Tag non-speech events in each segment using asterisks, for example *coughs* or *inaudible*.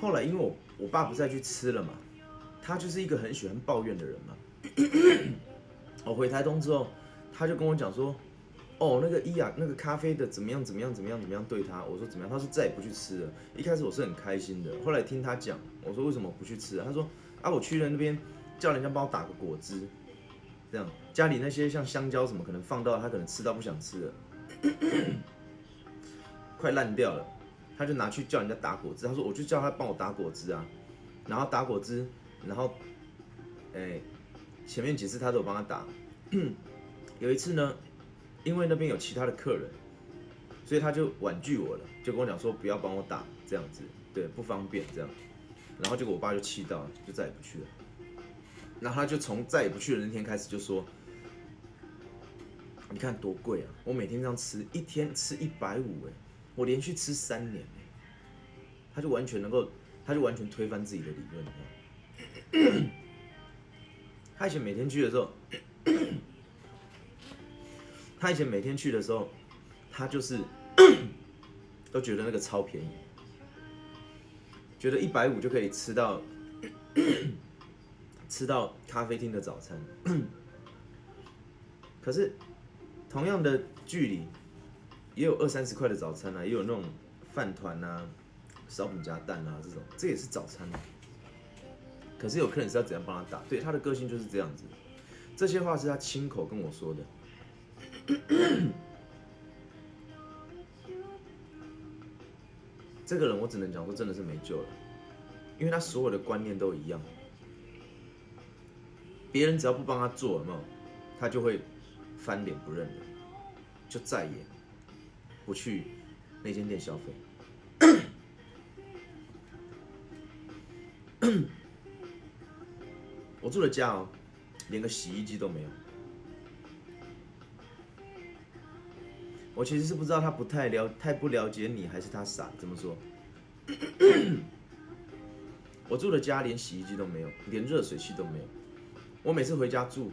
后来因为我我爸不再去吃了嘛，他就是一个很喜欢抱怨的人嘛。*coughs* 我回台东之后，他就跟我讲说，哦，那个伊雅那个咖啡的怎么样怎么样怎么样怎么样对他，我说怎么样，他说再也不去吃了。一开始我是很开心的，后来听他讲，我说为什么不去吃？他说啊，我去了那边叫人家帮我打个果汁，这样家里那些像香蕉什么可能放到他可能吃到不想吃了，快烂掉了，他就拿去叫人家打果汁。他说我就叫他帮我打果汁啊，然后打果汁，然后哎。前面几次他都有帮他打，有一次呢，因为那边有其他的客人，所以他就婉拒我了，就跟我讲说不要帮我打这样子，对，不方便这样。然后结果我爸就气到了，就再也不去了。然后他就从再也不去的那天开始就说：“你看多贵啊！我每天这样吃，一天吃一百五，哎，我连续吃三年，他就完全能够，他就完全推翻自己的理论。他以前每天去的时候，他以前每天去的时候，他就是 *coughs* 都觉得那个超便宜，觉得一百五就可以吃到吃到咖啡厅的早餐。*coughs* 可是同样的距离，也有二三十块的早餐啊，也有那种饭团啊、烧饼加蛋啊这种，这也是早餐。可是有客人是要怎样帮他打？对他的个性就是这样子。这些话是他亲口跟我说的。这个人我只能讲说真的是没救了，因为他所有的观念都一样。别人只要不帮他做，有没有？他就会翻脸不认人，就再也不去那间店消费。*coughs* 我住的家哦，连个洗衣机都没有。我其实是不知道他不太了，太不了解你，还是他傻？怎么说？*coughs* 我住的家连洗衣机都没有，连热水器都没有。我每次回家住，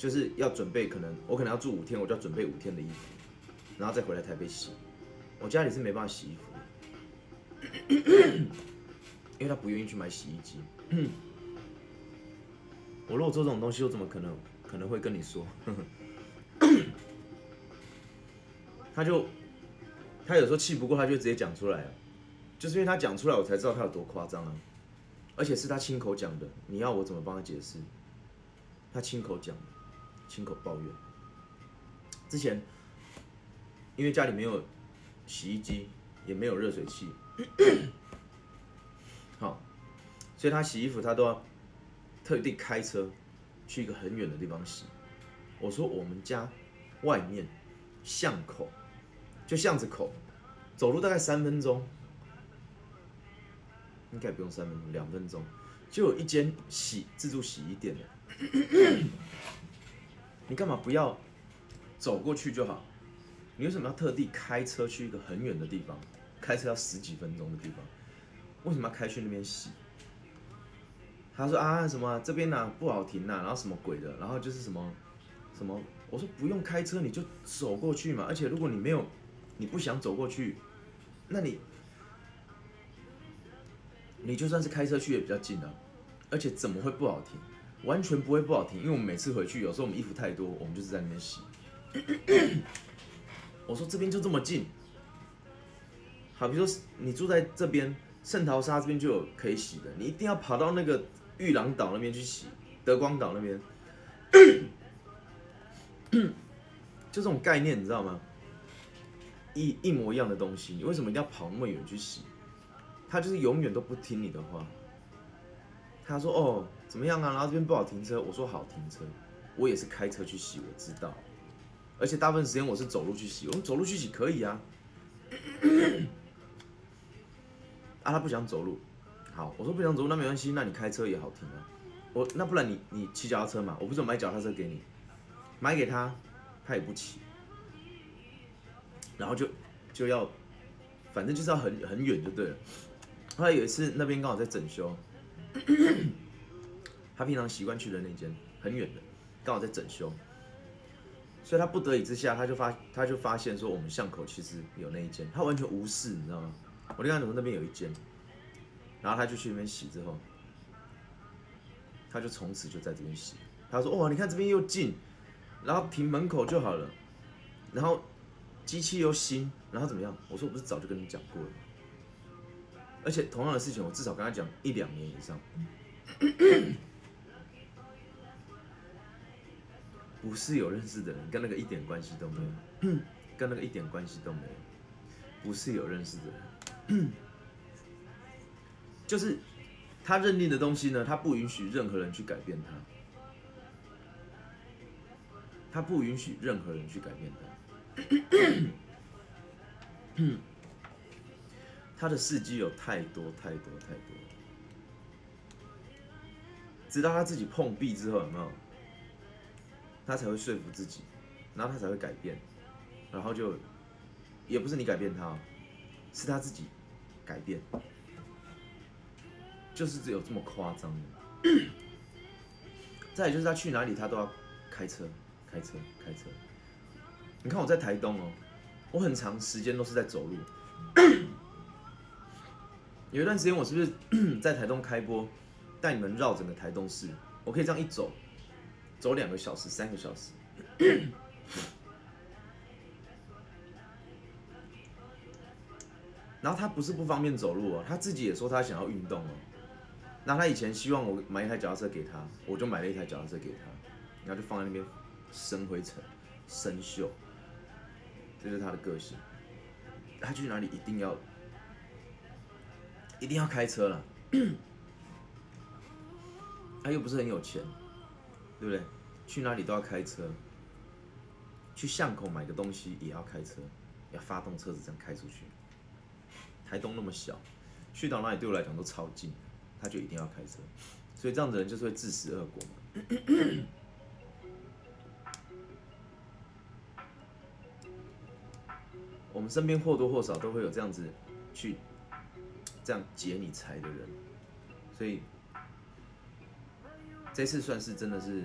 就是要准备，可能我可能要住五天，我就要准备五天的衣服，然后再回来台北洗。我家里是没办法洗衣服的。*coughs* 因为他不愿意去买洗衣机。*coughs* 我如果做这种东西，我怎么可能可能会跟你说？*coughs* 他就他有时候气不过，他就直接讲出来就是因为他讲出来，我才知道他有多夸张啊！而且是他亲口讲的，你要我怎么帮他解释？他亲口讲，亲口抱怨。之前因为家里没有洗衣机，也没有热水器。好，所以他洗衣服，他都要特地开车去一个很远的地方洗。我说我们家外面巷口就巷子口，走路大概三分钟，应该不用三分钟，两分钟就有一间洗自助洗衣店了。你干嘛不要走过去就好？你为什么要特地开车去一个很远的地方？开车要十几分钟的地方？为什么要开去那边洗？他说啊什么这边呢不好停呐，然后什么鬼的，然后就是什么什么，我说不用开车你就走过去嘛，而且如果你没有你不想走过去，那你你就算是开车去也比较近啊，而且怎么会不好停？完全不会不好停，因为我们每次回去有时候我们衣服太多，我们就是在那边洗。*coughs* 我说这边就这么近，好，比如说你住在这边。圣淘沙这边就有可以洗的，你一定要跑到那个玉郎岛那边去洗，德光岛那边，*coughs* 就这种概念你知道吗？一一模一样的东西，你为什么一定要跑那么远去洗？他就是永远都不听你的话。他说：“哦，怎么样啊？然后这边不好停车。”我说：“好停车。”我也是开车去洗，我知道。而且大部分时间我是走路去洗，我们走路去洗可以啊。啊，他不想走路，好，我说不想走路，那没关系，那你开车也好停啊。我那不然你你骑脚踏车嘛，我不是买脚踏车给你，买给他，他也不骑，然后就就要，反正就是要很很远就对了。后来有一次那边刚好在整修，他平常习惯去的那间很远的，刚好在整修，所以他不得已之下，他就发他就发现说我们巷口其实有那一间，他完全无视，你知道吗？我就跟他说那边有一间，然后他就去那边洗之后，他就从此就在这边洗。他说：“哇，你看这边又近，然后停门口就好了，然后机器又新，然后怎么样？”我说：“我不是早就跟你讲过了？而且同样的事情，我至少跟他讲一两年以上。不是有认识的人，跟那个一点关系都没有，*clears throat* 跟那个一点关系都没有。不是有认识的人，*clears throat* 就是他认定的东西呢，他不允许任何人去改变他。”他不允许任何人去改变他。*clears throat* 他的事迹有太多太多太多，直到他自己碰壁之后，有没有？他才会说服自己，然后他才会改变，然后就也不是你改变他，是他自己改变，就是只有这么夸张的。*coughs* 再就是他去哪里，他都要开车。开车，开车。你看我在台东哦，我很长时间都是在走路。有一段时间我是不是 *coughs* 在台东开播，带你们绕整个台东市？我可以这样一走，走两个小时、三个小时。*coughs* 然后他不是不方便走路哦，他自己也说他想要运动哦。那他以前希望我买一台脚踏车给他，我就买了一台脚踏车给他，然后就放在那边。生灰尘，生锈，这是他的个性。他去哪里一定要，一定要开车了。*coughs* 他又不是很有钱，对不对？去哪里都要开车。去巷口买个东西也要开车，要发动车子这样开出去。台东那么小，去到哪里对我来讲都超近，他就一定要开车。所以这样的人就是会自食恶果。*coughs* 我们身边或多或少都会有这样子去这样劫你财的人，所以这次算是真的是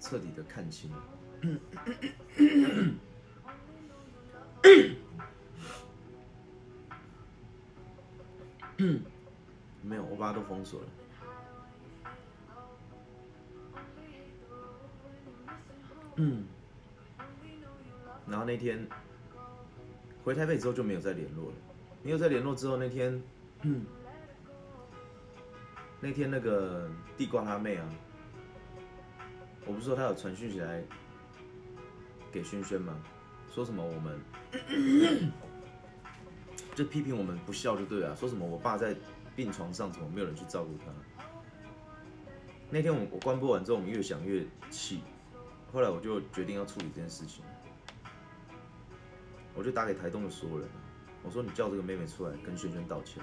彻底的看清了。没有，我把它都封锁了。嗯。然后那天回台北之后就没有再联络了，没有再联络之后那天，那天那个地瓜他妹啊，我不是说他有传讯息来给轩轩吗？说什么我们 *coughs* 就批评我们不孝就对了，说什么我爸在病床上怎么没有人去照顾他？那天我我关播完之后，我们越想越气，后来我就决定要处理这件事情。我就打给台东的所有人，我说你叫这个妹妹出来跟轩轩道歉。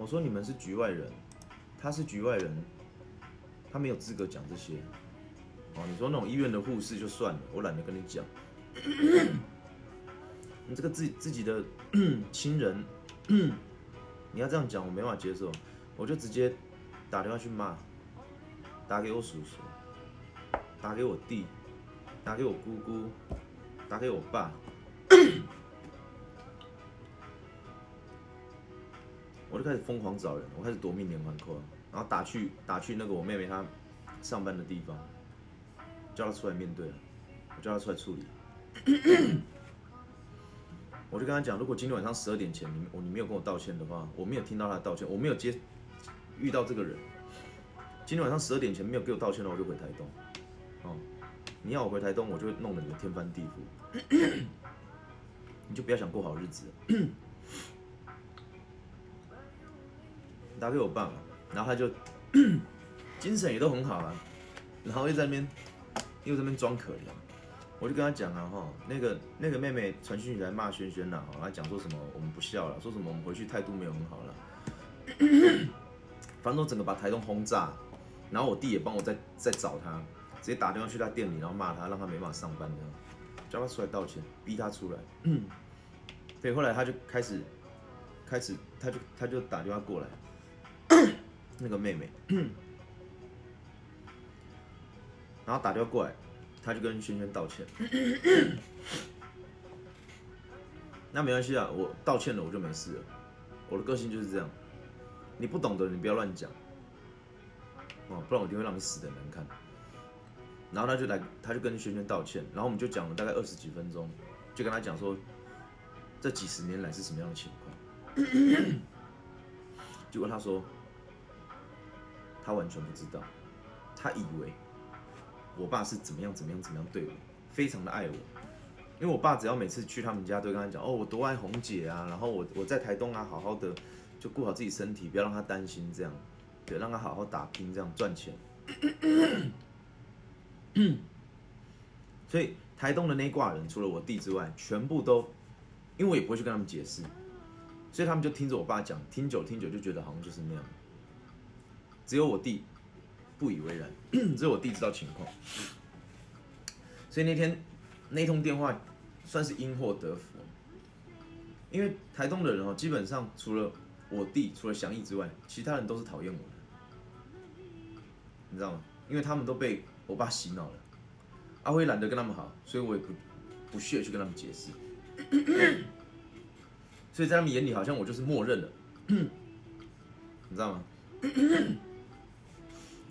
我说你们是局外人，他是局外人，他没有资格讲这些。哦，你说那种医院的护士就算了，我懒得跟你讲。*coughs* 你这个自自己的 *coughs* 亲人，你要这样讲，我没法接受，我就直接打电话去骂。打给我叔叔，打给我弟，打给我姑姑，打给我爸，我就开始疯狂找人，我开始夺命连环扣，然后打去打去那个我妹妹她上班的地方，叫她出来面对，我叫她出来处理，*coughs* 我就跟她讲，如果今天晚上十二点前你我你没有跟我道歉的话，我没有听到她的道歉，我没有接遇到这个人。今天晚上十二点前没有给我道歉的话，我就回台东。哦，你要我回台东，我就弄得你天翻地覆。*coughs* 你就不要想过好日子。打给我爸嘛，然后他就精神也都很好啊，然后又在那边又在那边装可怜。我就跟他讲啊，哈，那个那个妹妹传讯息来骂轩轩了，她讲说什么我们不孝了，说什么我们回去态度没有很好了，*coughs* 反正我整个把台东轰炸。然后我弟也帮我再再找他，直接打电话去他店里，然后骂他，让他没办法上班的，叫他出来道歉，逼他出来。*coughs* 对，后来他就开始，开始他就他就打电话过来，那个妹妹，然后打电话过来，他就跟轩轩道歉。那没关系啊，我道歉了我就没事了。我的个性就是这样，你不懂的你不要乱讲，哦，不然我就会让你死的难看。然后他就来，他就跟轩轩道歉，然后我们就讲了大概二十几分钟，就跟他讲说，这几十年来是什么样的情况。结果他说，他完全不知道，他以为我爸是怎么样怎么样怎么样对我，非常的爱我。因为我爸只要每次去他们家，都跟他讲哦，我多爱红姐啊，然后我我在台东啊，好好的就顾好自己身体，不要让他担心，这样，对，让他好好打拼，这样赚钱。*coughs* 所以台东的那挂人，除了我弟之外，全部都，因为我也不会去跟他们解释，所以他们就听着我爸讲，听久听久就觉得好像就是那样。只有我弟不以为然，*clears throat* 只有我弟知道情况。所以那天那通电话。算是因祸得福，因为台东的人哦，基本上除了我弟，除了祥义之外，其他人都是讨厌我的，你知道吗？因为他们都被我爸洗脑了，阿辉懒得跟他们好，所以我也不不屑去跟他们解释，所以在他们眼里好像我就是默认了，*clears throat* 你知道吗？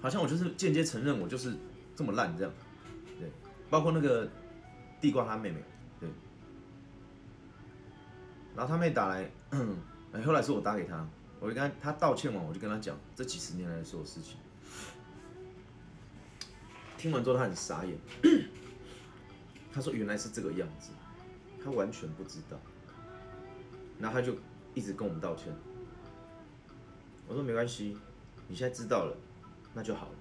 好像我就是间接承认我就是这么烂这样，对，包括那个地瓜他妹妹。对然后他妹打来，*clears throat* 哎，后来是我打给他，我就跟他他道歉完，我就跟他讲这几十年来的所有事情。听完之后他很傻眼，*clears throat* 他说原来是这个样子，他完全不知道。然后他就一直跟我们道歉。我说没关系，你现在知道了，那就好了，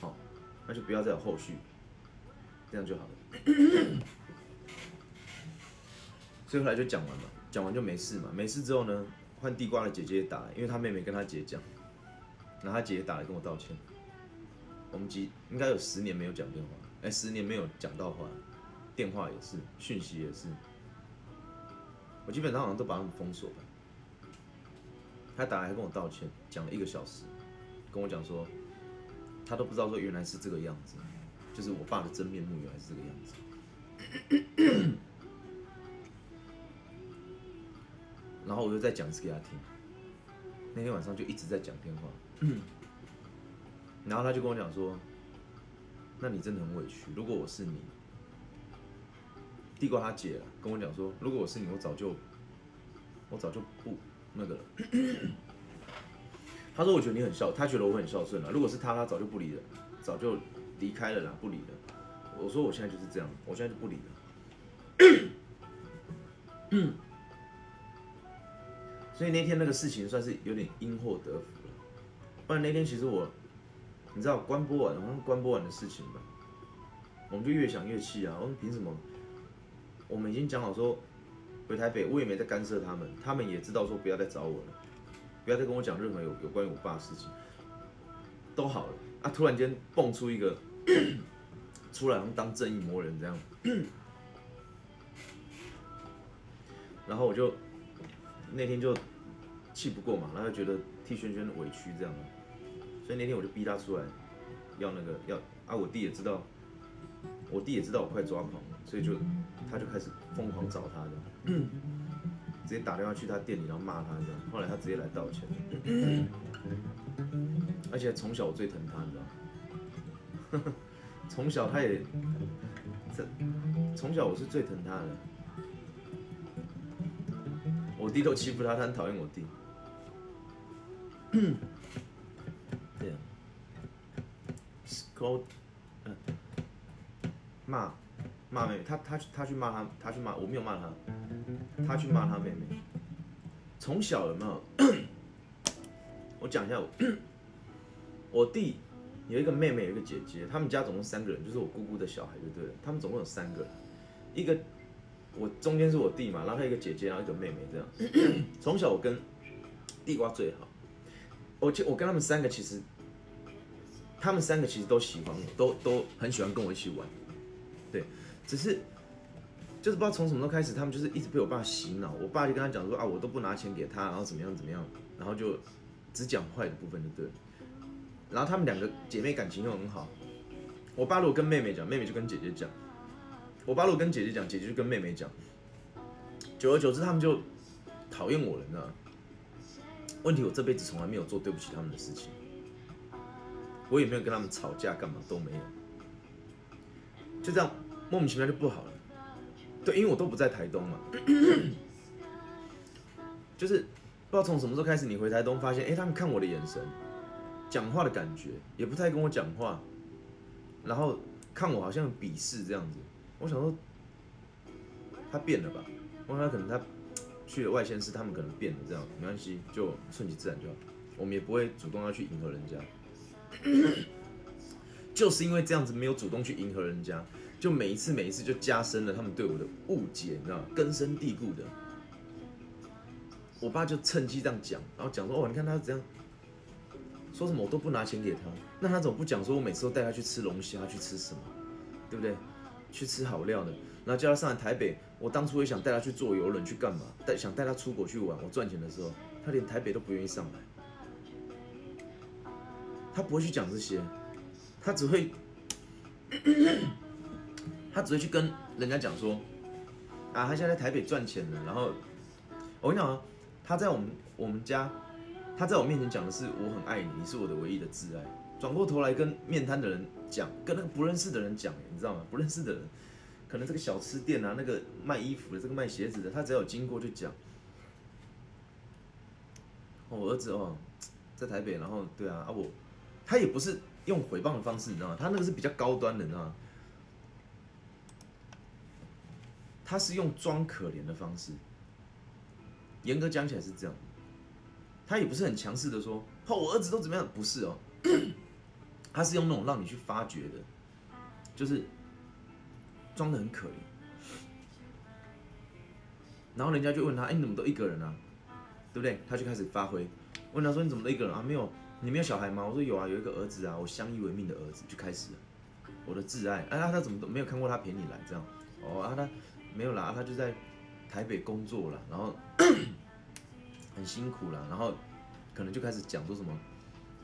好，那就不要再有后续，这样就好了。*coughs* 所以后来就讲完了。讲完就没事嘛，没事之后呢，换地瓜的姐姐也打来，因为她妹妹跟她姐讲，然后她姐姐打来跟我道歉。我们几应该有十年没有讲电话，哎，十年没有讲到话，电话也是，讯息也是，我基本上好像都把他们封锁了。他打来跟我道歉，讲了一个小时，跟我讲说，他都不知道说原来是这个样子，就是我爸的真面目原来是这个样子。*coughs* 然后我就再讲一次给他听。那天晚上就一直在讲电话，然后他就跟我讲说：“那你真的很委屈。如果我是你，地瓜他姐，跟我讲说，如果我是你，我早就，我早就不那个了。他说我觉得你很孝，他觉得我很孝顺了。如果是他，他早就不理了，早就离开了啦，不理了。我说我现在就是这样，我现在就不理了。所以那天那个事情算是有点因祸得福了，不然那天其实我，你知道关播完，好像关播完的事情吧，我们就越想越气啊！我们凭什么？我们已经讲好说回台北，我也没在干涉他们，他们也知道说不要再找我了，不要再跟我讲任何有有关于我爸的事情，都好了啊！突然间蹦出一个出来，当正义魔人这样，然后我就那天就。气不过嘛，然后觉得替轩轩委屈这样，所以那天我就逼他出来，要那个要啊，我弟也知道，我弟也知道我快抓狂了，所以就他就开始疯狂找他的，直接打电话去他店里，然后骂他这样，后来他直接来道歉，*coughs* 而且从小我最疼他，你知道吗，*laughs* 从小他也，这从小我是最疼他的，我弟都欺负他，他很讨厌我弟。*coughs* 嗯，对啊，call，嗯，骂骂妹妹，他他他去骂他，他去骂我没有骂他，他去骂他妹妹。从小有没有？我讲一下，我我弟有一个妹妹，有一个姐姐，他们家总共三个人，就是我姑姑的小孩，就对了。他们总共有三个，一个我中间是我弟嘛，然后还有一个姐姐，然后一个妹妹这样。从小我跟地瓜最好。我就我跟他们三个其实，他们三个其实都喜欢我，都都很喜欢跟我一起玩，对，只是就是不知道从什么时候开始，他们就是一直被我爸洗脑。我爸就跟他讲说啊，我都不拿钱给他，然后怎么样怎么样，然后就只讲坏的部分就对了。然后他们两个姐妹感情又很好，我爸如果跟妹妹讲，妹妹就跟姐姐讲；我爸如果跟姐姐讲，姐姐就跟妹妹讲。久而久之，他们就讨厌我了，你知道吗？问题我这辈子从来没有做对不起他们的事情，我也没有跟他们吵架，干嘛都没有，就这样莫名其妙就不好了。对，因为我都不在台东嘛，*coughs* 就是不知道从什么时候开始，你回台东发现，哎，他们看我的眼神、讲话的感觉，也不太跟我讲话，然后看我好像鄙视这样子。我想说，他变了吧？我想可能他。去了外县市，他们可能变了，这样没关系，就顺其自然就好。我们也不会主动要去迎合人家，*coughs* 就是因为这样子没有主动去迎合人家，就每一次每一次就加深了他们对我的误解，你知道吗？根深蒂固的。我爸就趁机这样讲，然后讲说：“哦，你看他这样说什么，我都不拿钱给他，那他怎么不讲说我每次都带他去吃龙虾，去吃什么，对不对？去吃好料的。”然后叫他上来台北，我当初也想带他去坐游轮去干嘛？带想带他出国去玩。我赚钱的时候，他连台北都不愿意上来。他不会去讲这些，他只会，他只会去跟人家讲说，啊，他现在在台北赚钱了。然后我跟你讲啊，他在我们我们家，他在我面前讲的是我很爱你，你是我的唯一的挚爱。转过头来跟面瘫的人讲，跟那个不认识的人讲，你知道吗？不认识的人。可能这个小吃店啊，那个卖衣服的，这个卖鞋子的，他只要有经过就讲。我儿子哦，在台北，然后对啊啊我，他也不是用诽谤的方式，你知道吗？他那个是比较高端的，你知道吗？他是用装可怜的方式。严格讲起来是这样，他也不是很强势的说，哦我儿子都怎么样，不是哦，*clears throat* 他是用那种让你去发掘的，就是。装的很可怜，然后人家就问他：“哎，你怎么都一个人啊？对不对？”他就开始发挥，问他说：“你怎么都一个人啊？没有，你没有小孩吗？”我说：“有啊，有一个儿子啊，我相依为命的儿子。”就开始了，我的挚爱。哎，他怎么都没有看过他陪你来这样？哦，啊，他没有啦，他就在台北工作了，然后 *coughs* 很辛苦了，然后可能就开始讲说什么，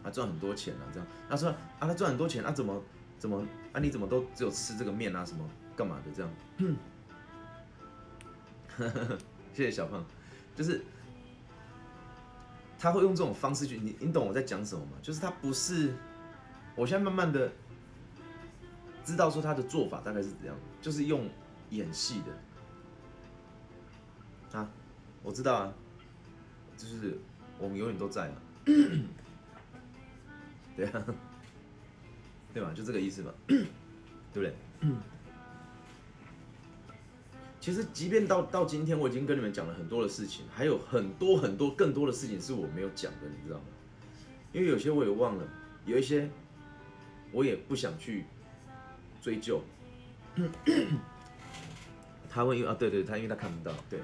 他赚很多钱了这样。他说：“啊，他赚很多钱，啊怎么怎么啊？你怎么都只有吃这个面啊什么？”干嘛的这样？*coughs* 谢谢小胖，就是他会用这种方式去，你你懂我在讲什么吗？就是他不是，我现在慢慢的知道说他的做法大概是怎样，就是用演戏的啊，我知道啊，就是我们永远都在啊，*coughs* 对啊，对吧？就这个意思吧，对不对？其实，即便到到今天，我已经跟你们讲了很多的事情，还有很多很多更多的事情是我没有讲的，你知道吗？因为有些我也忘了，有一些我也不想去追究。他问，因为啊，对对，他因为他看不到，对。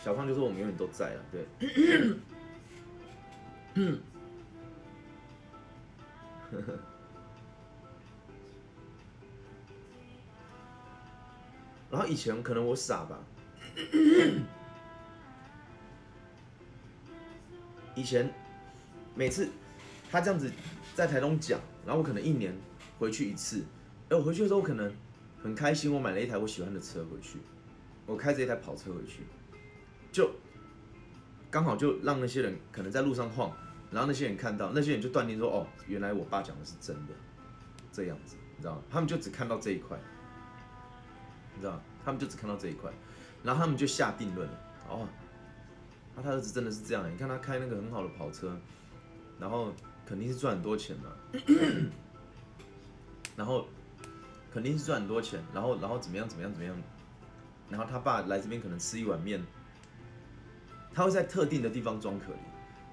小胖就说我们永远都在啊，对。*coughs* 然后以前可能我傻吧，*coughs* 以前每次他这样子在台东讲，然后我可能一年回去一次，哎，我回去的时候可能很开心，我买了一台我喜欢的车回去，我开着一台跑车回去，就刚好就让那些人可能在路上晃，然后那些人看到，那些人就断定说，哦，原来我爸讲的是真的，这样子，你知道吗？他们就只看到这一块。你知道他们就只看到这一块，然后他们就下定论了。哦，那他儿子真的是这样？你看他开那个很好的跑车，然后肯定是赚很多钱嘛。*clears throat* 然后肯定是赚很多钱，然后然后怎么样怎么样怎么样？然后他爸来这边可能吃一碗面，他会在特定的地方装可怜，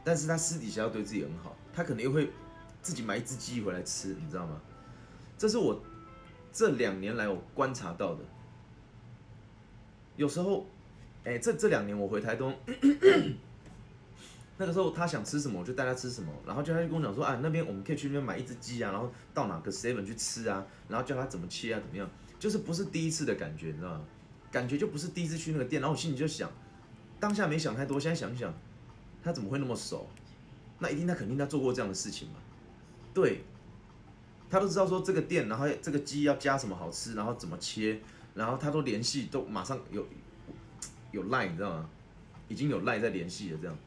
但是他私底下要对自己很好，他可能又会自己买一只鸡回来吃，你知道吗？这是我这两年来我观察到的。有时候，哎，这这两年我回台东，那个时候他想吃什么，我就带他吃什么。然后就他就跟我讲说，啊，那边我们可以去那边买一只鸡啊，然后到哪个 seven 去吃啊，然后教他怎么切啊，怎么样，就是不是第一次的感觉，你知道吗？感觉就不是第一次去那个店。然后我心里就想，当下没想太多，现在想想，他怎么会那么熟？那一定他肯定他做过这样的事情嘛？对，他都知道说这个店，然后这个鸡要加什么好吃，然后怎么切，然后他都联系，都马上有有赖，你知道吗？已经有赖在联系了这样，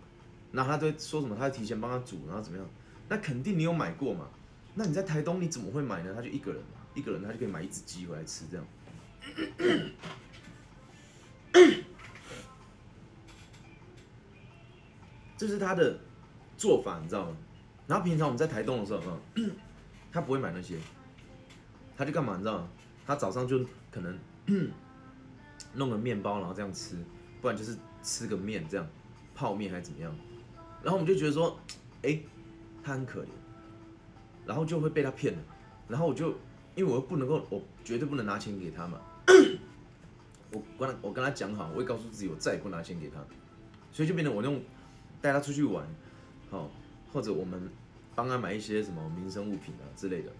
那他都说什么？他会提前帮他煮，然后怎么样？那肯定你有买过嘛？那你在台东你怎么会买呢？他就一个人嘛，一个人他就可以买一只鸡回来吃这样。*coughs* 这是他的做法，你知道吗？然后平常我们在台东的时候，嗯，*coughs* 他不会买那些，他就干嘛？你知道吗？他早上就可能 *coughs* 弄个面包，然后这样吃，不然就是吃个面这样，泡面还是怎么样。然后我们就觉得说，哎，他很可怜，然后就会被他骗了。然后我就因为我又不能够，我绝对不能拿钱给他嘛。我跟他我跟他讲好，我会告诉自己，我再也不拿钱给他。所以就变成我用带他出去玩，好，或者我们帮他买一些什么民生物品啊之类的，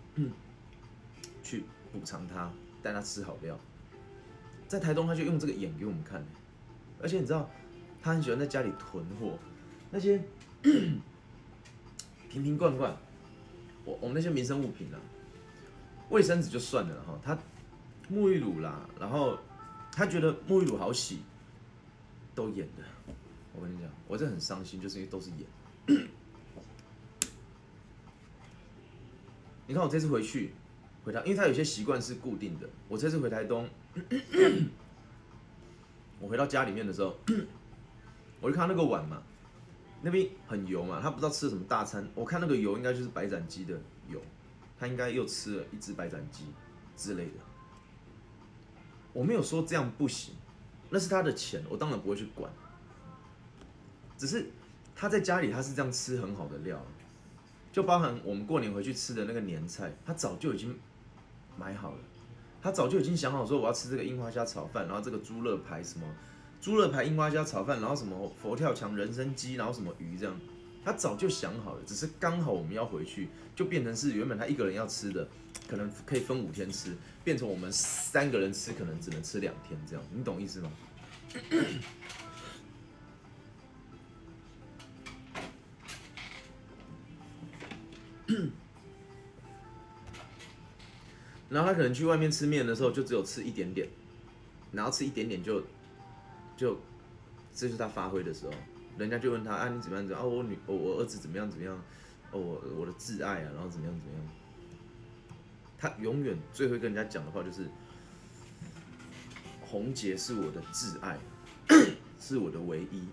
去补偿他，带他吃好料。在台东他就用这个演给我们看，而且你知道，他很喜欢在家里囤货，那些 *clears throat* 瓶瓶罐罐，我我们那些民生物品啊，卫生纸就算了哈，他沐浴乳啦，然后他觉得沐浴乳好洗，都演的。我跟你讲，我这很伤心，就是因为都是演。你看我这次回去，回台，因为他有些习惯是固定的。我这次回台东，我回到家里面的时候，我就看那个碗嘛，那边很油嘛，他不知道吃什么大餐。我看那个油应该就是白斩鸡的油，他应该又吃了一只白斩鸡之类的。我没有说这样不行，那是他的钱，我当然不会去管。只是他在家里，他是这样吃很好的料，就包含我们过年回去吃的那个年菜，他早就已经买好了，他早就已经想好说我要吃这个樱花虾炒饭，然后这个猪肋排什么猪肋排樱花虾炒饭，然后什么佛跳墙人参鸡，然后什么鱼这样，他早就想好了，只是刚好我们要回去，就变成是原本他一个人要吃的，可能可以分五天吃，变成我们三个人吃，可能只能吃两天这样，你懂意思吗？*coughs* 然后他可能去外面吃面的时候，就只有吃一点点，然后吃一点点就就这是他发挥的时候，人家就问他啊你怎么样怎样？哦我女我我儿子怎么样怎么样？哦我我的挚爱啊，然后怎么样怎么样？他永远最会跟人家讲的话就是红姐是我的挚爱，*coughs* 是我的唯一。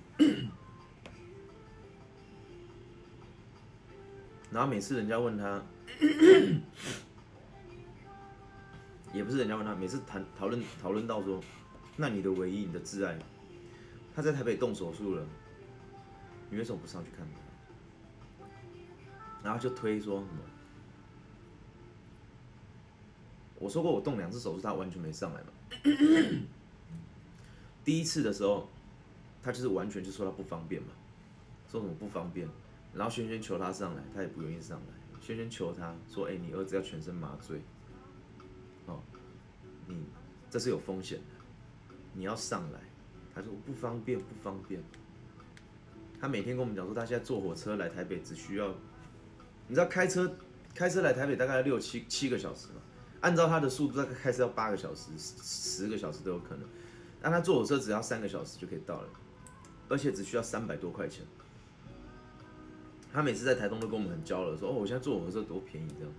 然后每次人家问他，*coughs* 也不是人家问他，每次谈讨论讨论到说，那你的唯一，你的挚爱，他在台北动手术了，你为什么不上去看他？然后就推说什么？我说过我动两次手术，他完全没上来嘛。*coughs* 第一次的时候，他就是完全就说他不方便嘛，说什么不方便。然后轩轩求他上来，他也不愿意上来。轩轩求他说：“哎，你儿子要全身麻醉，哦，你这是有风险的，你要上来。”他说：“我不方便，不方便。”他每天跟我们讲说，他现在坐火车来台北只需要，你知道开车开车来台北大概六七七个小时嘛？按照他的速度，大概开车要八个小时、十个小时都有可能。但他坐火车只要三个小时就可以到了，而且只需要三百多块钱。他每次在台东都跟我们很骄傲说：“哦，我现在坐火车多便宜这样。”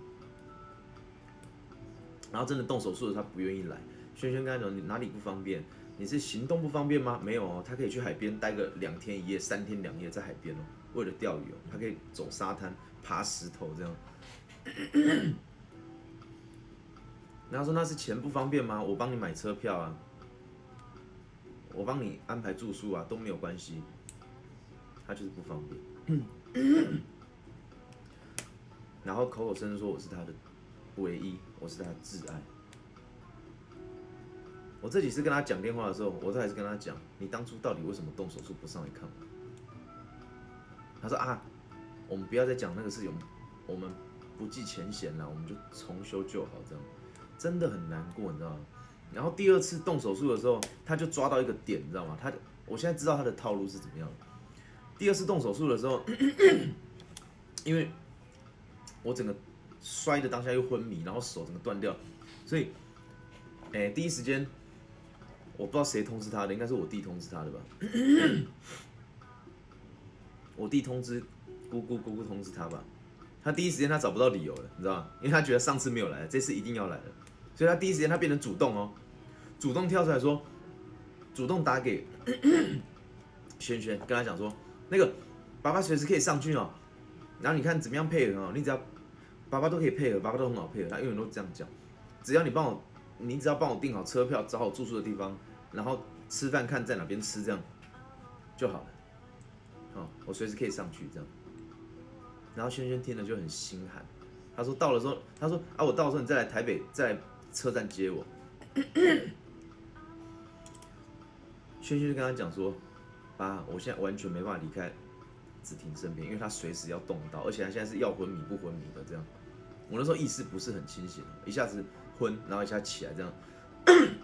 然后真的动手术了，他不愿意来。轩轩跟他讲：“你哪里不方便？你是行动不方便吗？没有哦，他可以去海边待个两天一夜、三天两夜在海边哦，为了钓鱼哦，他可以走沙滩、爬石头这样。*coughs* ”然后说：“那是钱不方便吗？我帮你买车票啊，我帮你安排住宿啊，都没有关系。”他就是不方便。*coughs* 然后口口声声说我是他的唯一，我是他的挚爱。我这几次跟他讲电话的时候，我都还是跟他讲，你当初到底为什么动手术不上来看我？他说啊，我们不要再讲那个事情，我们不计前嫌了，我们就重修旧好，这样真的很难过，你知道吗？然后第二次动手术的时候，他就抓到一个点，你知道吗？他我现在知道他的套路是怎么样。第二次动手术的时候，*clears throat* 因为我整个摔的当下又昏迷，然后手整个断掉，所以，哎，第一时间我不知道谁通知他的，应该是我弟通知他的吧。*coughs* 我弟通知姑姑，姑姑通知他吧。他第一时间他找不到理由了，你知道吗？因为他觉得上次没有来，这次一定要来了，所以他第一时间他变成主动哦，主动跳出来说，主动打给 *coughs* 轩轩，跟他讲说，那个爸爸随时可以上去哦，然后你看怎么样配合哦，你只要爸爸都可以配合，爸爸都很好配合，他永远都这样讲，只要你帮我，你只要帮我订好车票，找好住宿的地方，然后吃饭看在哪边吃这样就好了，好，我随时可以上去这样。然后轩轩听了就很心寒，他说到了之后，他说啊，我到时候你再来台北，在车站接我。*coughs* 轩轩就跟他讲说，爸，我现在完全没办法离开子婷身边，因为他随时要动刀，而且他现在是要昏迷不昏迷的这样。我那时候意识不是很清醒，一下子昏，然后一下起来这样。*coughs*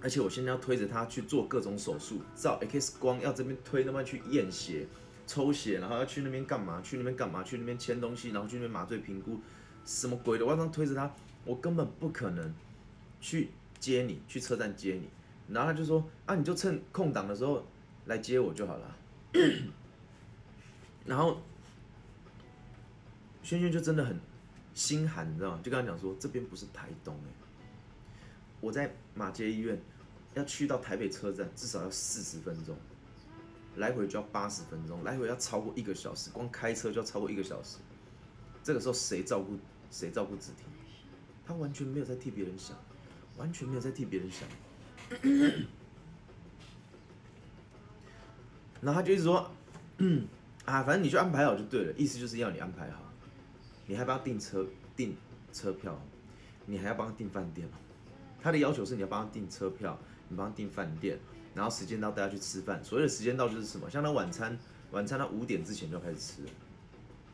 而且我现在要推着他去做各种手术，照 X 光，要这边推，那边去验血。抽血，然后要去那边干嘛？去那边干嘛？去那边签东西，然后去那边麻醉评估，什么鬼的？我刚推着他，我根本不可能去接你，去车站接你。然后他就说：“啊，你就趁空档的时候来接我就好了。*coughs* ”然后轩轩就真的很心寒，你知道吗？就跟他讲说：“这边不是台东哎，我在马街医院，要去到台北车站至少要四十分钟。”来回就要八十分钟，来回要超过一个小时，光开车就要超过一个小时。这个时候谁照顾谁照顾子婷？他完全没有在替别人想，完全没有在替别人想。*coughs* 然后他就一直说：“ *coughs* 啊，反正你就安排好就对了。”意思就是要你安排好，你还帮他订车订车票，你还要帮他订饭店。他的要求是你要帮他订车票，你帮他订饭店。然后时间到，大家去吃饭。所谓的时间到就是什么？像他晚餐，晚餐他五点之前就要开始吃，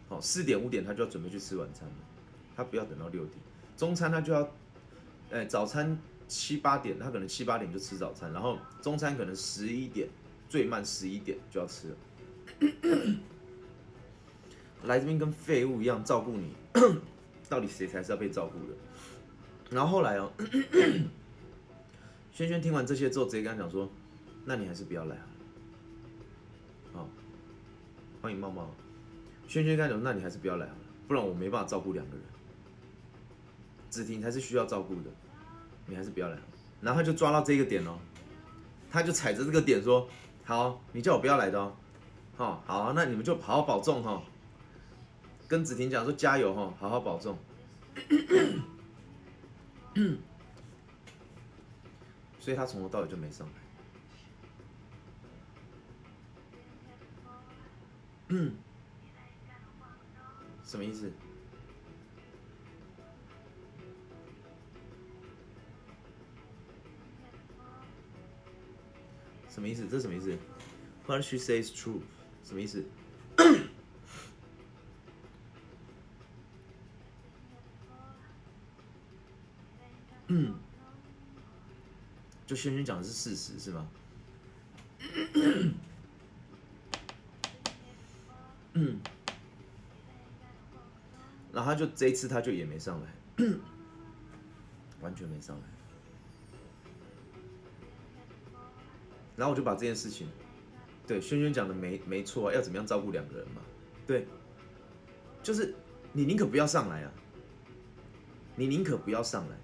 好，四点五点他就要准备去吃晚餐了，他不要等到六点。中餐他就要，哎，早餐七八点，他可能七八点就吃早餐，然后中餐可能十一点，最慢十一点就要吃了。来这边跟废物一样照顾你，*clears throat* 到底谁才是要被照顾的？然后后来哦，*clears throat* 轩轩听完这些之后，直接跟他讲说。那你还是不要来了。哦，欢迎茂茂。轩轩该讲，那你还是不要来好了，不然我没办法照顾两个人。子婷才是需要照顾的，你还是不要来。然后他就抓到这个点哦，他就踩着这个点说：“好，你叫我不要来的哦。”好，好，那你们就好好保重哈。跟子婷讲说加油哈，好好保重。*coughs* 所以他从头到尾就没上来。*coughs* 什么意思？什么意思？这什么意思？What she says true？什么意思？嗯，就轩轩讲的是事实，是吗？嗯，*coughs* 然后他就这一次他就也没上来，完全没上来。然后我就把这件事情，对轩轩讲的没没错，要怎么样照顾两个人嘛？对，就是你宁可不要上来啊，你宁可不要上来，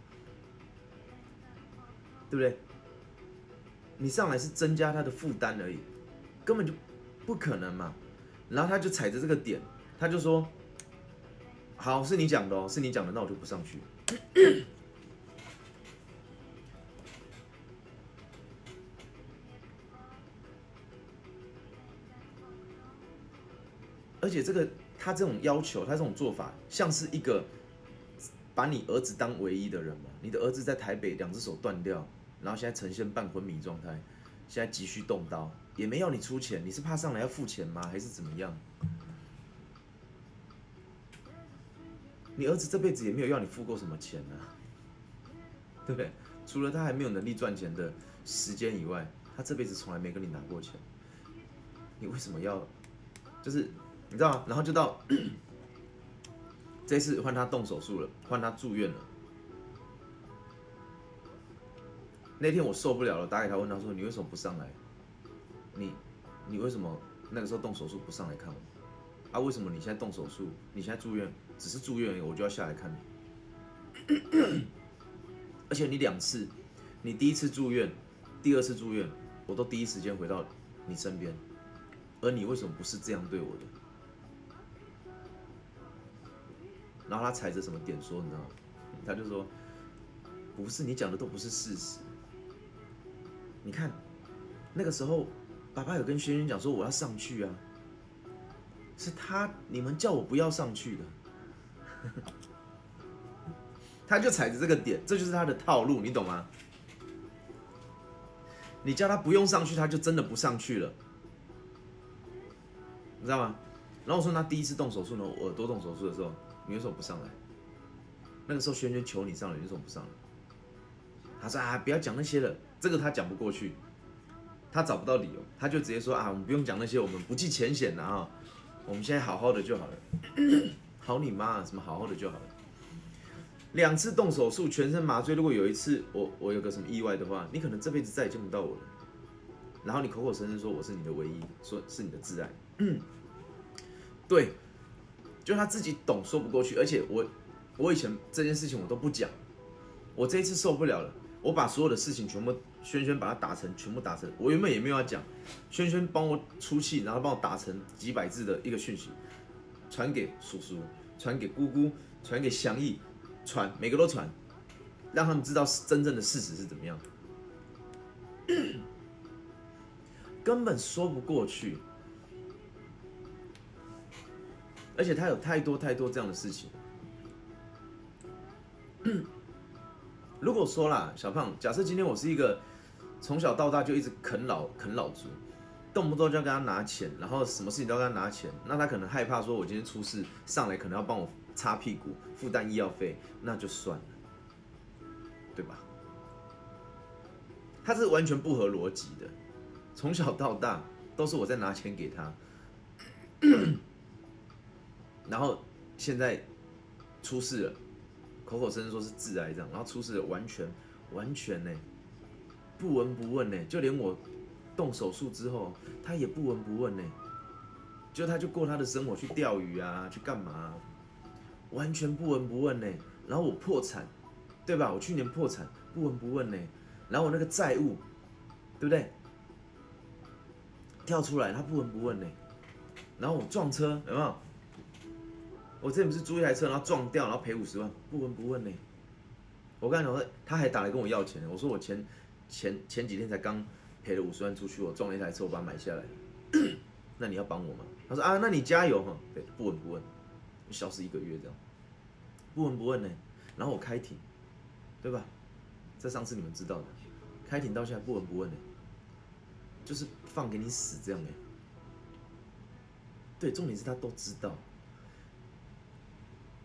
对不对？你上来是增加他的负担而已，根本就不可能嘛。然后他就踩着这个点，他就说：“好，是你讲的哦，是你讲的，那我就不上去。而且这个他这种要求，他这种做法，像是一个把你儿子当唯一的人嘛？你的儿子在台北两只手断掉，然后现在呈现半昏迷状态，现在急需动刀。”也没要你出钱，你是怕上来要付钱吗？还是怎么样？你儿子这辈子也没有要你付过什么钱呢，对 *laughs* 不对？除了他还没有能力赚钱的时间以外，他这辈子从来没跟你拿过钱。你为什么要？就是你知道吗？然后就到 *coughs* 这次换他动手术了，换他住院了。那天我受不了了，打给他问他说：“你为什么不上来？你你为什么那个时候动手术不上来看我？啊，为什么你现在动手术，你现在住院，只是住院，我就要下来看你？*clears throat* 而且你两次，你第一次住院，第二次住院，我都第一时间回到你身边，而你为什么不是这样对我的？”然后他踩着什么点说，你知道吗？他就说：“不是你讲的都不是事实。你看，那个时候，爸爸有跟轩轩讲说我要上去啊，是他你们叫我不要上去的。*laughs* 他就踩着这个点，这就是他的套路，你懂吗？你叫他不用上去，他就真的不上去了，你知道吗？然后我说他第一次动手术呢，耳朵动手术的时候。”你为什么不上来？那个时候轩轩求你上来，你为什么不上来？他说啊，不要讲那些了，这个他讲不过去，他找不到理由，他就直接说啊，我们不用讲那些，我们不计前嫌的啊，我们现在好好的就好了。*clears throat* 好你妈，什么好好的就好了？两次动手术，全身麻醉，如果有一次我我有个什么意外的话，你可能这辈子再也见不到我了。然后你口口声声说我是你的唯一，说是你的挚爱，*clears throat* 对。就他自己懂，说不过去，而且我，我以前这件事情我都不讲，我这一次受不了了，我把所有的事情全部，轩轩把它打成，全部打成，我原本也没有要讲，轩轩帮我出气，然后帮我打成几百字的一个讯息，传给叔叔，传给姑姑，传给祥义，传每个都传，让他们知道真正的事实是怎么样，根本说不过去。而且他有太多太多这样的事情。如果说啦，小胖，假设今天我是一个从小到大就一直啃老啃老族，动不动就要跟他拿钱，然后什么事情都要跟他拿钱，那他可能害怕说，我今天出事上来可能要帮我擦屁股、负担医药费，那就算了，对吧？他是完全不合逻辑的，从小到大都是我在拿钱给他。*clears throat* 然后现在出事了，口口声声说是致癌这样，然后出事了，完全完全呢不闻不问呢，就连我动手术之后，他也不闻不问呢，就他就过他的生活去钓鱼啊，去干嘛，完全不闻不问呢。然后我破产，对吧？我去年破产，不闻不问呢。然后我那个债务，对不对？跳出来，他不闻不问呢。然后我撞车，有没有？我之前不是租一台车，然后撞掉，然后赔五十万，不闻不问呢。我刚才讲说，他还打来跟我要钱。我说我钱前前几天才刚赔了五十万出去，我撞了一台车，我把它买下来。*clears throat* 那你要帮我吗？他说啊，那你加油哈。对，不闻不问，消失一个月这样，不闻不问呢。然后我开庭，对吧？在上次你们知道的，开庭到现在不闻不问呢，就是放给你死这样哎。对，重点是他都知道。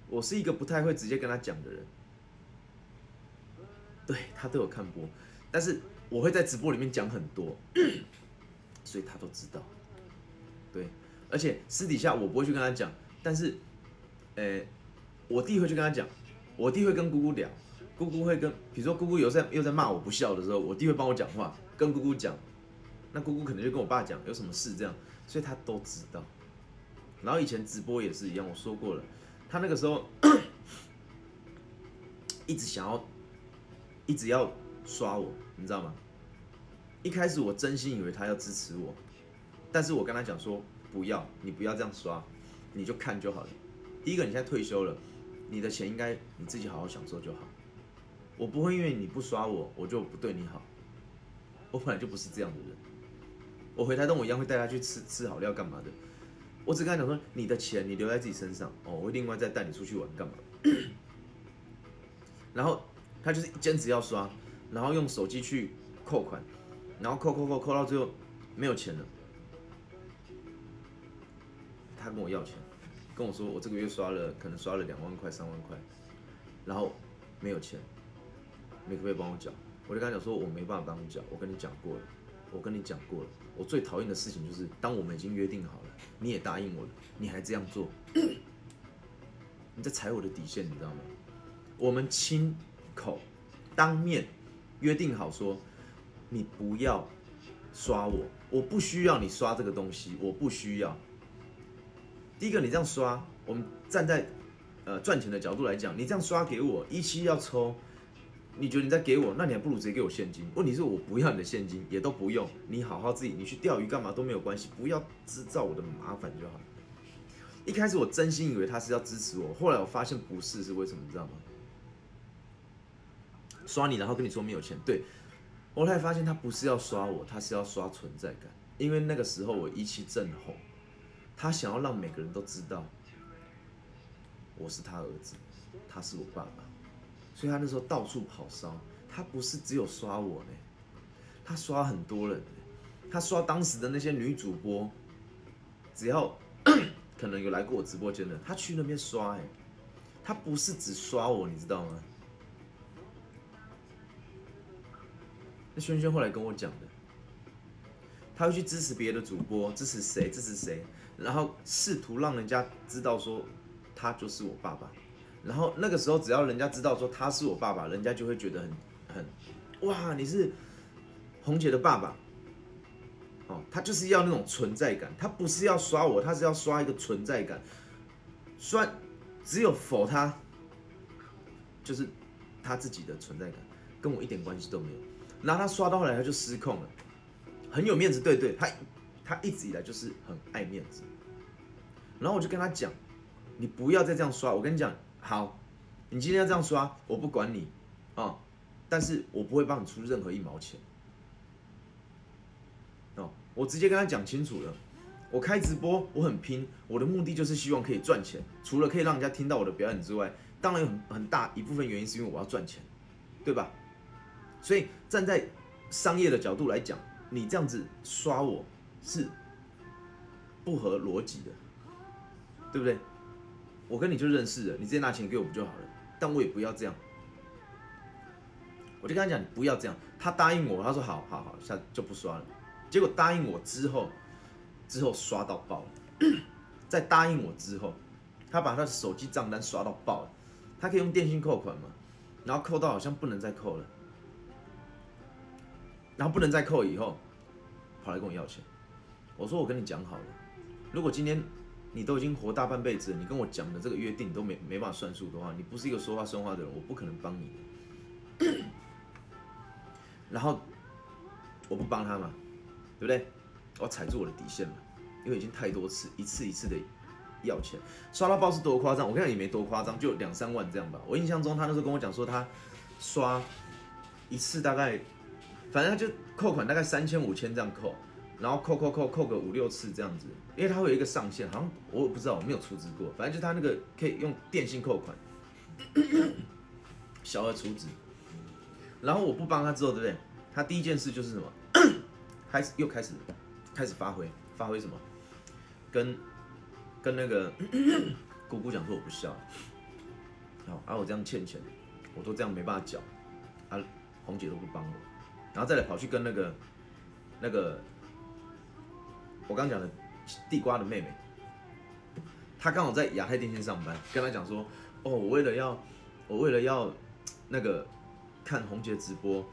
我是一个不太会直接跟他讲的人，对他都有看播，但是我会在直播里面讲很多，所以他都知道。对，而且私底下我不会去跟他讲，但是，呃，我弟会去跟他讲，我弟会跟姑姑聊，姑姑会跟，比如说姑姑有在又在骂我不孝的时候，我弟会帮我讲话，跟姑姑讲，那姑姑可能就跟我爸讲有什么事这样，所以他都知道。然后以前直播也是一样，我说过了。他那个时候 *coughs* 一直想要，一直要刷我，你知道吗？一开始我真心以为他要支持我，但是我跟他讲说不要，你不要这样刷，你就看就好了。第一个，你现在退休了，你的钱应该你自己好好享受就好。我不会因为你不刷我，我就不对你好。我本来就不是这样的人。我回台东我一样会带他去吃吃好料干嘛的。我只跟他讲说，你的钱你留在自己身上哦，我会另外再带你出去玩干嘛？*coughs* 然后他就是坚持要刷，然后用手机去扣款，然后扣扣扣扣到最后没有钱了，他跟我要钱，跟我说我这个月刷了可能刷了两万块三万块，然后没有钱，你可不可以帮我缴？我就跟他讲说我没办法帮你缴，我跟你讲过了，我跟你讲过了，我最讨厌的事情就是当我们已经约定好了。你也答应我了，你还这样做，你在踩我的底线，你知道吗？我们亲口当面约定好说，你不要刷我，我不需要你刷这个东西，我不需要。第一个，你这样刷，我们站在呃赚钱的角度来讲，你这样刷给我一期要抽，你觉得你在给我，那你还不如直接给我现金。问题是我不要你的现金，也都不用，你好好自己，你去钓鱼干嘛都没有关系，不要制造我的麻烦就好。一开始我真心以为他是要支持我，后来我发现不是，是为什么？你知道吗？刷你，然后跟你说没有钱，对。我后来发现他不是要刷我，他是要刷存在感，因为那个时候我一气正红，他想要让每个人都知道我是他儿子，他是我爸爸，所以他那时候到处跑烧，他不是只有刷我呢，他刷很多人，他刷当时的那些女主播，只要 *clears throat* 可能有来过我直播间的，他去那边刷哎，他不是只刷我，你知道吗？那轩轩后来跟我讲的，他会去支持别的主播，支持谁，支持谁，然后试图让人家知道说他就是我爸爸，然后那个时候只要人家知道说他是我爸爸，人家就会觉得很很哇，你是红姐的爸爸，哦，他就是要那种存在感，他不是要刷我，他是要刷一个存在感，刷只有否他就是他自己的存在感，跟我一点关系都没有。然后他刷到后来他就失控了，很有面子，对对，他他一直以来就是很爱面子。然后我就跟他讲，你不要再这样刷，我跟你讲，好，你今天要这样刷，我不管你啊，但是我不会帮你出任何一毛钱。哦，我直接跟他讲清楚了，我开直播我很拼，我的目的就是希望可以赚钱，除了可以让人家听到我的表演之外，当然很很大一部分原因是因为我要赚钱，对吧？所以站在商业的角度来讲，你这样子刷我是不合逻辑的，对不对？我跟你就认识了，你直接拿钱给我不就好了？但我也不要这样，我就跟他讲，你不要这样。他答应我，他说好好好，下就不刷了。结果答应我之后，之后刷到爆了。*coughs* 在答应我之后，他把他的手机账单刷到爆了。他可以用电信扣款嘛？然后扣到好像不能再扣了。然后不能再扣以后，跑来跟我要钱。我说我跟你讲好了，如果今天你都已经活大半辈子，你跟我讲的这个约定都没没办法算数的话，你不是一个说话算话的人，我不可能帮你的。*coughs* 然后我不帮他嘛，对不对？我踩住我的底线嘛，因为已经太多次，一次一次的要钱，刷到爆是多夸张？我跟你讲也没多夸张，就两三万这样吧。我印象中他那时候跟我讲说，他刷一次大概。反正他就扣款大概三千五千这样扣，然后扣扣扣扣个五六次这样子，因为他会有一个上限，好像我不知道我没有出资过，反正就他那个可以用电信扣款，*coughs* 小额出资。然后我不帮他之后，对不对？他第一件事就是什么？*coughs* 开始又开始开始发挥，发挥什么？跟跟那个 *coughs* 姑姑讲说我不孝，好，啊我这样欠钱，我都这样没办法缴，啊红姐都不帮我。然后再来跑去跟那个那个我刚讲的地瓜的妹妹，她刚好在亚太电信上班，跟她讲说，哦，我为了要我为了要那个看红姐直播，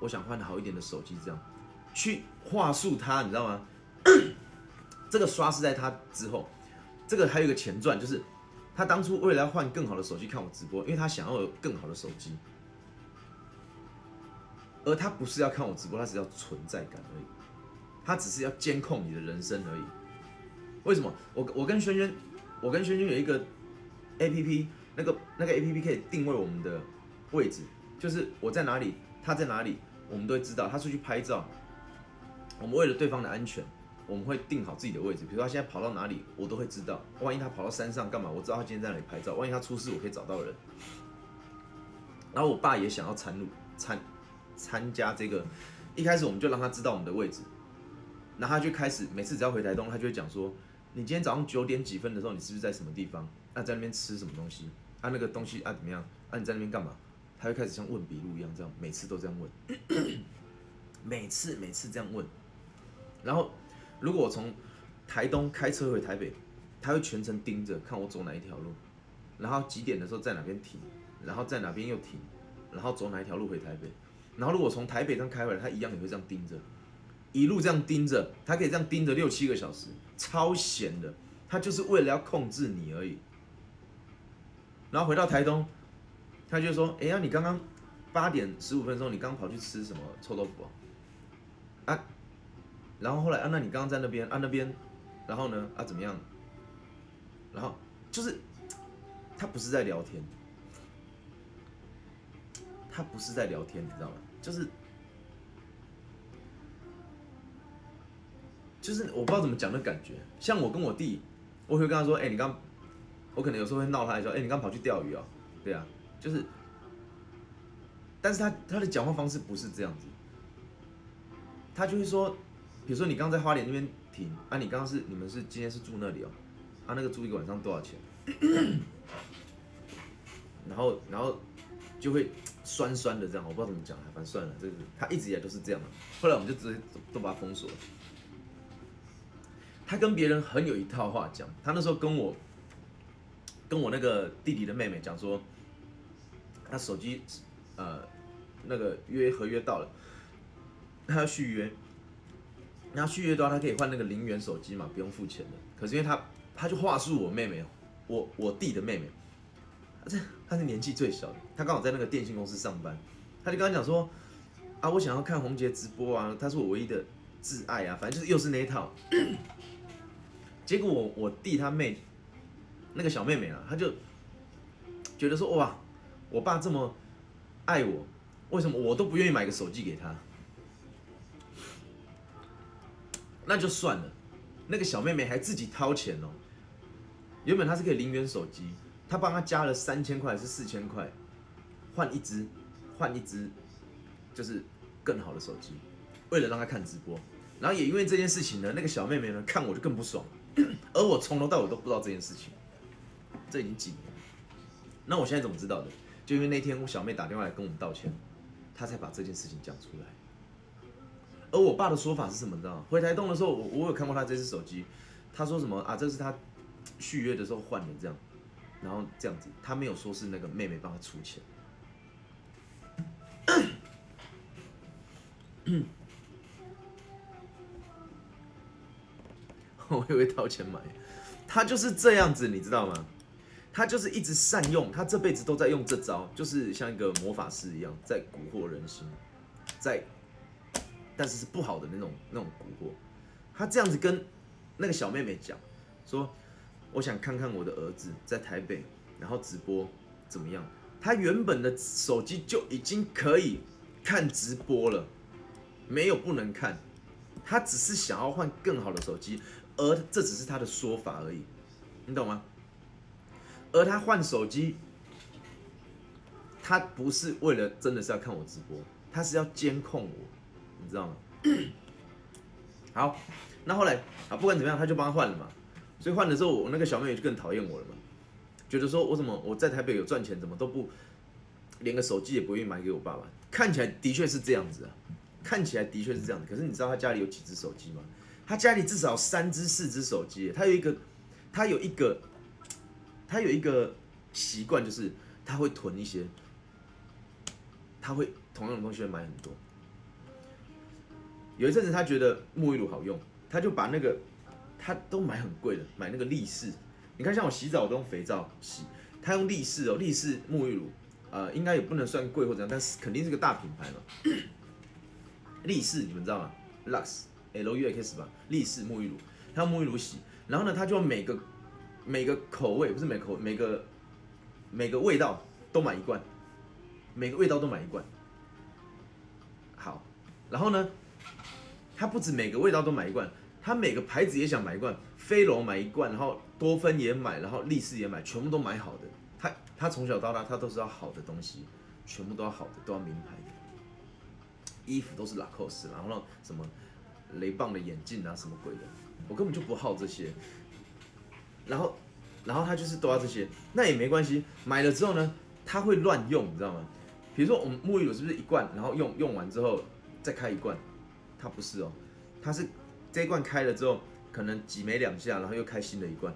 我想换好一点的手机，这样去话术她，你知道吗？*coughs* 这个刷是在她之后，这个还有一个前传，就是她当初为了要换更好的手机看我直播，因为她想要有更好的手机。而他不是要看我直播，他只要存在感而已，他只是要监控你的人生而已。为什么？我我跟轩轩，我跟轩轩有一个 A P P，那个那个 A P P 可以定位我们的位置，就是我在哪里，他在哪里，我们都会知道。他出去拍照，我们为了对方的安全，我们会定好自己的位置。比如说他现在跑到哪里，我都会知道。万一他跑到山上干嘛，我知道他今天在哪里拍照。万一他出事，我可以找到人。然后我爸也想要参入参。参加这个，一开始我们就让他知道我们的位置，然后他就开始每次只要回台东，他就会讲说：“你今天早上九点几分的时候，你是不是在什么地方？那在那边吃什么东西？啊，那个东西啊怎么样？啊，你在那边干嘛？”他会开始像问笔录一样，这样每次都这样问，每次每次这样问。然后如果我从台东开车回台北，他会全程盯着看我走哪一条路，然后几点的时候在哪边停，然后在哪边又停，然后走哪一条路回台北，然后如果从台北这样开回来，他一样也会这样盯着，一路这样盯着，他可以这样盯着六七个小时，超闲的，他就是为了要控制你而已。然后回到台东，他就说：“哎呀，你刚刚八点十五分钟，你刚跑去吃什么臭豆腐啊？啊，然后后来啊，那你刚刚在那边啊那边，然后呢啊怎么样？然后就是他不是在聊天，他不是在聊天，你知道吗？就是就是我不知道怎么讲的感觉。像我跟我弟，我会跟他说：，哎，你刚。”我可能有时候会闹他，说：“哎，你刚跑去钓鱼哦？”对啊，就是，但是他他的讲话方式不是这样子，他就会说，比如说你刚刚在花莲那边停，啊，你刚刚是你们是今天是住那里哦，啊，那个住一个晚上多少钱？*coughs* 然后然后就会酸酸的这样，我不知道怎么讲，反正算了，这个他一直以来都是这样的。后来我们就直接都把他封锁了。他跟别人很有一套话讲，他那时候跟我。跟我那个弟弟的妹妹讲说，他手机，呃，那个约合约到了，他要续约，然后续约的话，他可以换那个零元手机嘛，不用付钱的。可是因为他，他就话术我妹妹，我我弟的妹妹，这他是年纪最小的，他刚好在那个电信公司上班，他就跟他讲说，啊，我想要看红杰直播啊，他是我唯一的挚爱啊，反正就是又是那一套。*coughs* 结果我我弟他妹。那个小妹妹啊，她就觉得说哇，我爸这么爱我，为什么我都不愿意买个手机给他？那就算了，那个小妹妹还自己掏钱哦。原本她是可以零元手机，他帮他加了三千块还是四千块，换一只，换一只，就是更好的手机，为了让他看直播。然后也因为这件事情呢，那个小妹妹呢看我就更不爽，*clears throat* 而我从头到尾都不知道这件事情。这已经几年，那我现在怎么知道的？就因为那天我小妹打电话来跟我们道歉，她才把这件事情讲出来。而我爸的说法是什么？你知道吗？回台东的时候，我我有看过他这只手机，他说什么啊？这是他续约的时候换的，这样，然后这样子，他没有说是那个妹妹帮他出钱。*coughs* 我以为掏钱买，他就是这样子，你知道吗？他就是一直善用，他这辈子都在用这招，就是像一个魔法师一样，在蛊惑人心，在，但是是不好的那种那种蛊惑。他这样子跟那个小妹妹讲，说我想看看我的儿子在台北，然后直播怎么样？他原本的手机就已经可以看直播了，没有不能看，他只是想要换更好的手机，而这只是他的说法而已，你懂吗？而他换手机，他不是为了真的是要看我直播，他是要监控我，你知道吗？*coughs* 好，那后来啊，不管怎么样，他就帮他换了嘛。所以换了之后，我那个小妹妹就更讨厌我了嘛，觉得说我怎么我在台北有赚钱，怎么都不连个手机也不愿意买给我爸爸。看起来的确是这样子啊，看起来的确是这样子。可是你知道他家里有几只手机吗？他家里至少三只、四只手机，他有一个，他有一个。他有一个习惯，就是他会囤一些，他会同样的东西会买很多。有一阵子他觉得沐浴露好用，他就把那个他都买很贵的，买那个力士。你看，像我洗澡都用肥皂洗，他用力士哦，力士沐浴露，呃，应该也不能算贵或怎样，但是肯定是个大品牌嘛。*coughs* 力士你们知道吗？Lux L U X 吧，力士沐浴露，他用沐浴露洗，然后呢，他就每个。每个口味不是每口每个每个味道都买一罐，每个味道都买一罐。好，然后呢，他不止每个味道都买一罐，他每个牌子也想买一罐。飞龙买一罐，然后多芬也买，然后力士也买，全部都买好的。他他从小到大他都是要好的东西，全部都要好的，都要名牌的。衣服都是拉扣斯，然后什么雷棒的眼镜啊，什么鬼的，我根本就不好这些。然后，然后他就是都要这些，那也没关系。买了之后呢，他会乱用，你知道吗？比如说我们沐浴露是不是一罐，然后用用完之后再开一罐？他不是哦，他是这一罐开了之后，可能挤没两下，然后又开新的一罐，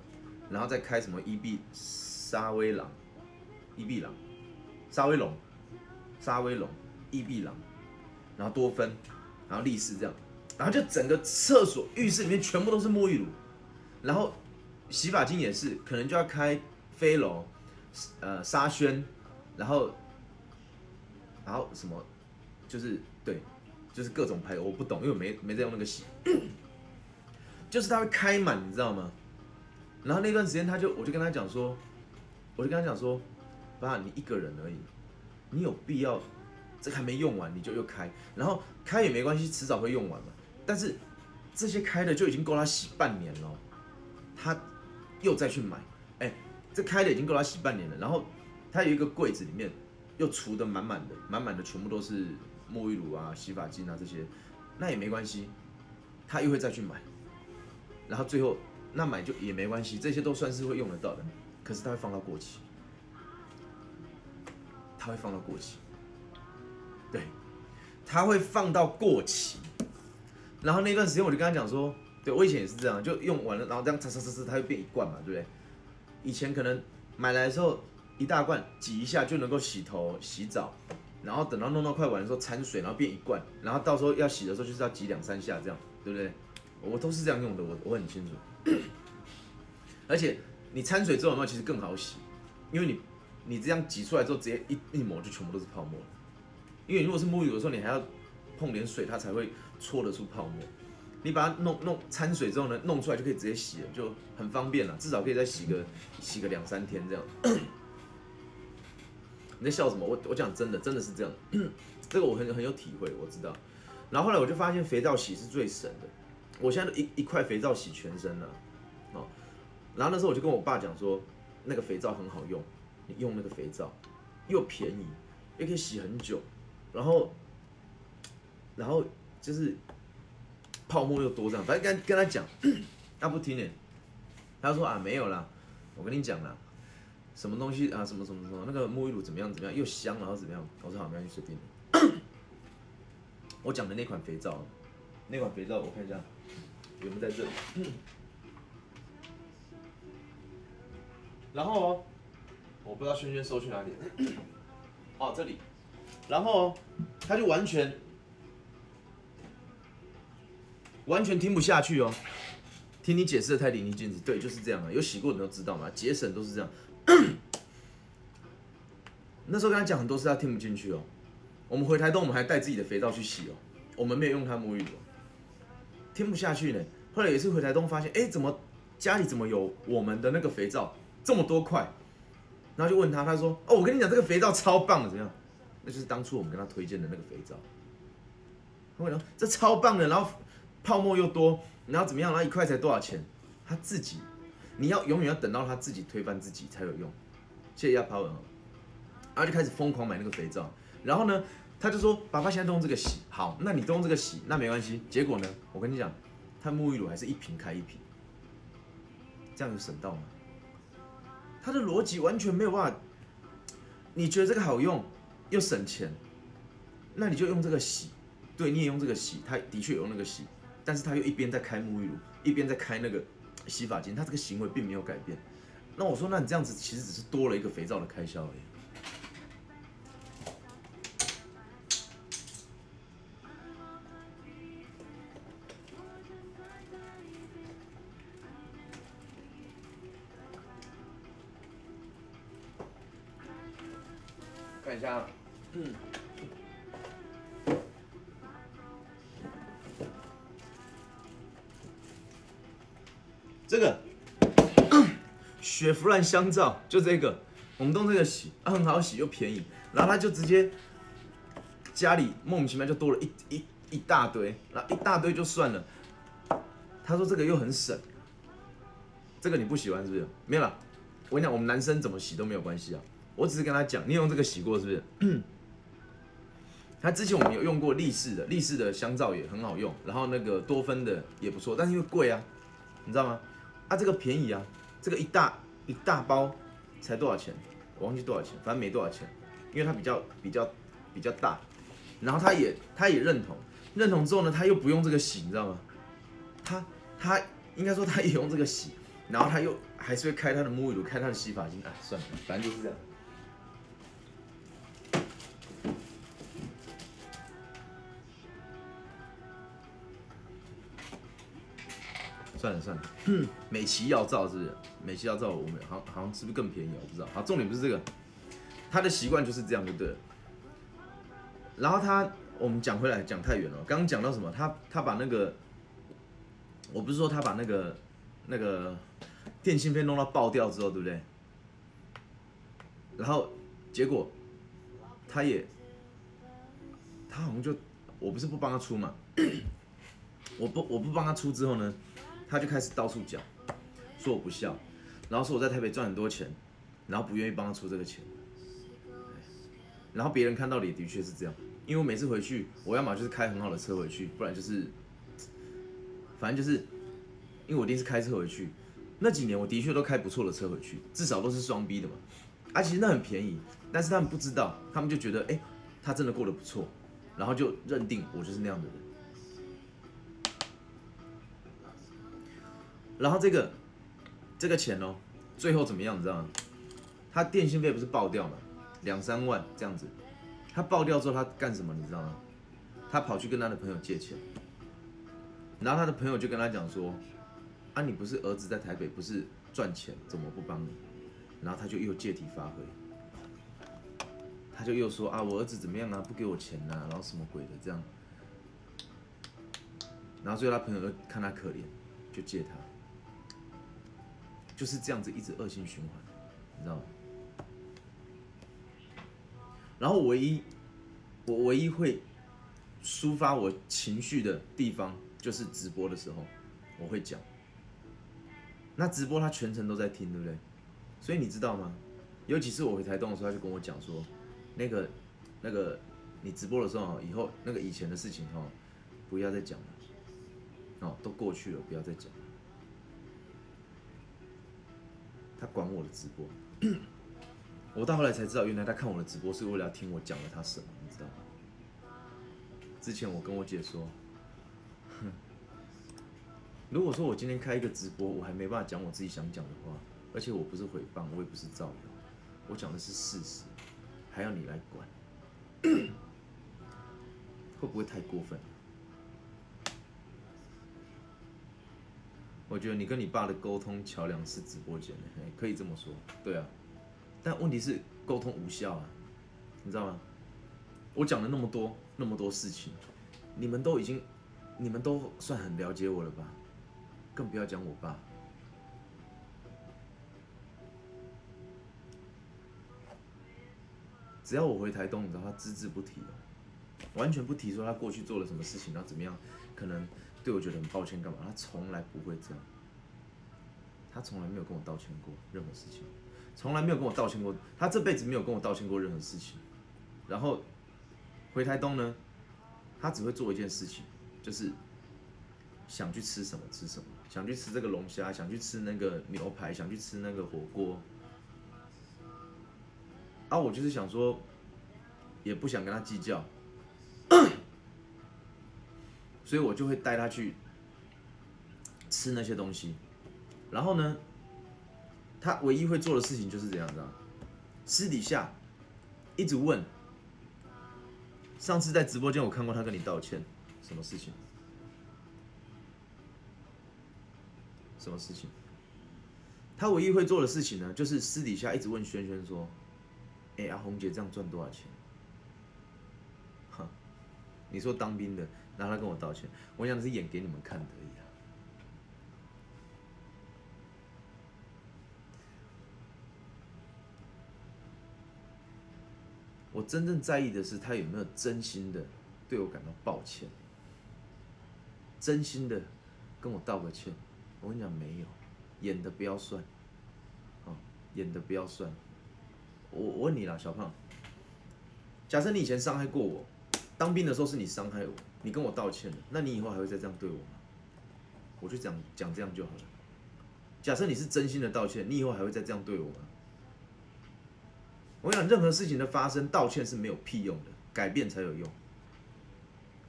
然后再开什么伊碧沙威朗、伊碧朗、沙威龙、沙威龙、伊碧朗，然后多芬，然后力士这样，然后就整个厕所、浴室里面全部都是沐浴乳，然后洗发精也是，可能就要开飞龙、呃沙宣，然后然后什么，就是对，就是各种牌，我不懂，因为我没没在用那个洗，就是它会开满，你知道吗？然后那段时间他就，我就跟他讲说，我就跟他讲说，爸，你一个人而已，你有必要这还没用完你就又开，然后开也没关系，迟早会用完嘛。但是这些开的就已经够他洗半年了，他又再去买，哎，这开的已经够他洗半年了。然后他有一个柜子里面又储的满满的，满满的全部都是沐浴乳啊、洗发精啊这些，那也没关系，他又会再去买，然后最后。那买就也没关系，这些都算是会用得到的。可是它会放到过期，它会放到过期，对，它会放到过期。然后那段时间我就跟他讲说，对我以前也是这样，就用完了，然后这样擦擦擦擦，它会变一罐嘛，对不对？以前可能买来的时候一大罐挤一下就能够洗头洗澡，然后等到弄到快完的时候掺水，然后变一罐，然后到时候要洗的时候就是要挤两三下这样，对不对？我都是这样用的，我我很清楚。*clears throat* 而且你掺水之后的话，其实更好洗，因为你你这样挤出来之后，直接一一抹就全部都是泡沫。因为如果是沐浴的时候，你还要碰点水，它才会搓得出泡沫。你把它弄弄掺水之后呢，弄出来就可以直接洗了，就很方便了。至少可以再洗个洗个两三天这样。*clears throat* 你在笑什么？我我讲真的，真的是这样。*clears throat* 这个我很很有体会，我知道。然后后来我就发现肥皂洗是最省的。我现在都一一块肥皂洗全身了，哦，然后那时候我就跟我爸讲说，那个肥皂很好用，你用那个肥皂，又便宜，又可以洗很久，然后，然后就是泡沫又多这样，反正跟跟他讲，他不听呢，他说啊没有啦，我跟你讲啦，什么东西啊什么什么什么那个沐浴露怎么样怎么样又香然后怎么样，我说好没关系随便，我讲的那款肥皂，那款肥皂我看一下。有没有在这里？然后，我不知道轩轩收去哪里。哦，这里。然后他就完全完全听不下去哦，听你解释的太淋漓尽致。对，就是这样啊。有洗过的都知道嘛，节省都是这样。*coughs* 那时候跟他讲很多次，他听不进去哦。我们回台东，我们还带自己的肥皂去洗哦，我们没有用他沐浴露。听不下去呢。后来有一次回台东，发现哎，怎么家里怎么有我们的那个肥皂这么多块？然后就问他，他说：“哦，我跟你讲，这个肥皂超棒的，怎样？那就是当初我们跟他推荐的那个肥皂。”我讲这超棒的，然后泡沫又多，然后怎么样？然后一块才多少钱？他自己，你要永远要等到他自己推翻自己才有用。谢谢亚抛文然后就开始疯狂买那个肥皂，然后呢？他就说：“爸爸现在都用这个洗，好，那你都用这个洗，那没关系。结果呢，我跟你讲，他沐浴乳还是一瓶开一瓶，这样有省到吗？他的逻辑完全没有办法。你觉得这个好用又省钱，那你就用这个洗，对，你也用这个洗，他的确有用那个洗，但是他又一边在开沐浴乳，一边在开那个洗发精，他这个行为并没有改变。那我说，那你这样子其实只是多了一个肥皂的开销而已。”看一下，嗯，这个。*coughs* 雪佛兰香皂就这个，我们用这个洗，很好洗又便宜，然后他就直接家里莫名其妙就多了一一一大堆，然后一大堆就算了，他说这个又很省，这个你不喜欢是不是？没有了，我跟你讲，我们男生怎么洗都没有关系啊。我只是跟他讲，你用这个洗过是不是？他之前我们有用过力士的，力士的香皂也很好用，然后那个多芬的也不错，但是因为贵啊，你知道吗？啊，这个便宜啊，这个一大一大包才多少钱？我忘记多少钱，反正没多少钱，因为它比较比较比较大，然后他也他也认同，认同之后呢，他又不用这个洗，你知道吗？他他应该说他也用这个洗，然后他又还是会开他的沐浴露，开他的洗发精，啊，算了，反正就是这样。算了算了，美琪药皂是不是？美琪药皂我们好好像是不是更便宜？我不知道。好，重点不是这个，他的习惯就是这样，就对了。然后他，我们讲回来讲太远了。刚刚讲到什么？他他把那个，我不是说他把那个那个电信费弄到爆掉之后，对不对？然后结果他也，他好像就，我不是不帮他出嘛，我不我不帮他出之后呢？他就开始到处讲，说我不孝，然后说我在台北赚很多钱，然后不愿意帮他出这个钱，然后别人看到也的确是这样，因为我每次回去，我要么就是开很好的车回去，不然就是，反正就是，因为我一定是开车回去，那几年我的确都开不错的车回去，至少都是双 B 的嘛，啊，其实那很便宜，但是他们不知道，他们就觉得，哎，他真的过得不错，然后就认定我就是那样的人。然后这个这个钱哦，最后怎么样？你知道吗？他电信费不是爆掉吗？两三万这样子。他爆掉之后，他干什么？你知道吗？他跑去跟他的朋友借钱。然后他的朋友就跟他讲说：“啊，你不是儿子在台北不是赚钱，怎么不帮你？”然后他就又借题发挥，他就又说：“啊，我儿子怎么样啊？不给我钱呐，然后什么鬼的这样。”然后最后他朋友看他可怜，就借他。就是这样子一直恶性循环，你知道吗？然后唯一我唯一会抒发我情绪的地方，就是直播的时候，我会讲。那直播他全程都在听，对不对？所以你知道吗？有几次我回台东的时候，他就跟我讲说，那个那个你直播的时候，以后那个以前的事情哈，不要再讲了，哦，都过去了，不要再讲。他管我的直播，*clears throat* 我到后来才知道，原来他看我的直播是为了要听我讲了他什么，你知道吗？之前我跟我姐说，哼，*laughs* 如果说我今天开一个直播，我还没办法讲我自己想讲的话，而且我不是诽谤，我也不是造谣，我讲的是事实，还要你来管，*coughs* 会不会太过分？我觉得你跟你爸的沟通桥梁是直播间，可以这么说，对啊。但问题是沟通无效啊，你知道吗？我讲了那么多那么多事情，你们都已经，你们都算很了解我了吧？更不要讲我爸。只要我回台东，你知道他只字不提，完全不提说他过去做了什么事情，然后怎么样，可能。对我觉得很抱歉，干嘛？他从来不会这样，他从来没有跟我道歉过任何事情，从来没有跟我道歉过，他这辈子没有跟我道歉过任何事情。然后回台东呢，他只会做一件事情，就是想去吃什么吃什么，想去吃这个龙虾，想去吃那个牛排，想去吃那个火锅。啊，我就是想说，也不想跟他计较。所以我就会带他去吃那些东西，然后呢，他唯一会做的事情就是这样子，私底下一直问。上次在直播间我看过他跟你道歉，什么事情？什么事情？他唯一会做的事情呢，就是私底下一直问轩轩说：“哎，阿红姐这样赚多少钱？”哼，你说当兵的。然后他跟我道歉，我想是演给你们看的而已啊。我真正在意的是他有没有真心的对我感到抱歉，真心的跟我道个歉。我跟你讲，没有，演的不要算，啊，演的不要算。我我问你啦，小胖，假设你以前伤害过我，当兵的时候是你伤害我。你跟我道歉了，那你以后还会再这样对我吗？我就讲讲这样就好了。假设你是真心的道歉，你以后还会再这样对我吗？我想任何事情的发生，道歉是没有屁用的，改变才有用。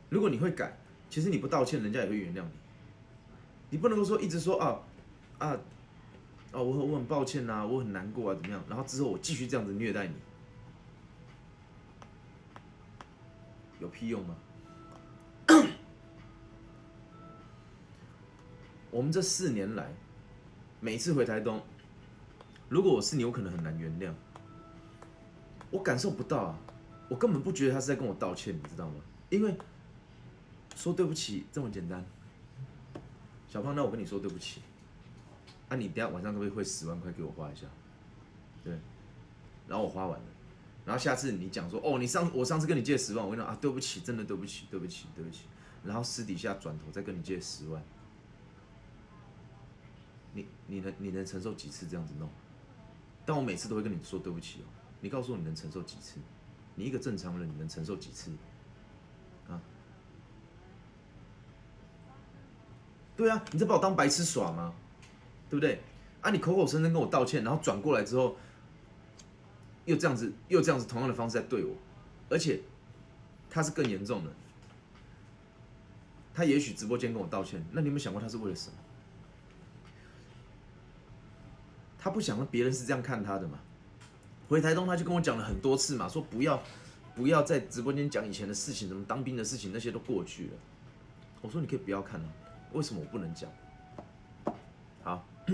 如果你会改，其实你不道歉，人家也会原谅你。你不能够说一直说啊啊，啊，我我很抱歉呐、我很难过啊，怎么样？然后之后我继续这样子虐待你，有屁用吗？我们这四年来，每次回台东，如果我是你，我可能很难原谅。我感受不到啊，我根本不觉得他是在跟我道歉，你知道吗？因为说对不起这么简单。小胖，那我跟你说对不起。啊，你等下晚上可不可以汇十万块给我花一下？对，然后我花完了，然后下次你讲说，哦，你上我上次跟你借十万，我跟你说啊，对不起，真的对不起，对不起，对不起。然后私底下转头再跟你借十万，你你能你能承受几次这样子弄？但我每次都会跟你说对不起哦。你告诉我你能承受几次？你一个正常人你能承受几次？啊？对啊，你在把我当白痴耍吗？对不对？啊，你口口声声跟我道歉，然后转过来之后，又这样子，又这样子同样的方式在对我，而且他是更严重的。他也许直播间跟我道歉，那你有没有想过他是为了什么？他不想让别人是这样看他的嘛？回台东他就跟我讲了很多次嘛，说不要不要在直播间讲以前的事情，什么当兵的事情那些都过去了。我说你可以不要看啊，为什么我不能讲？好，*clears throat*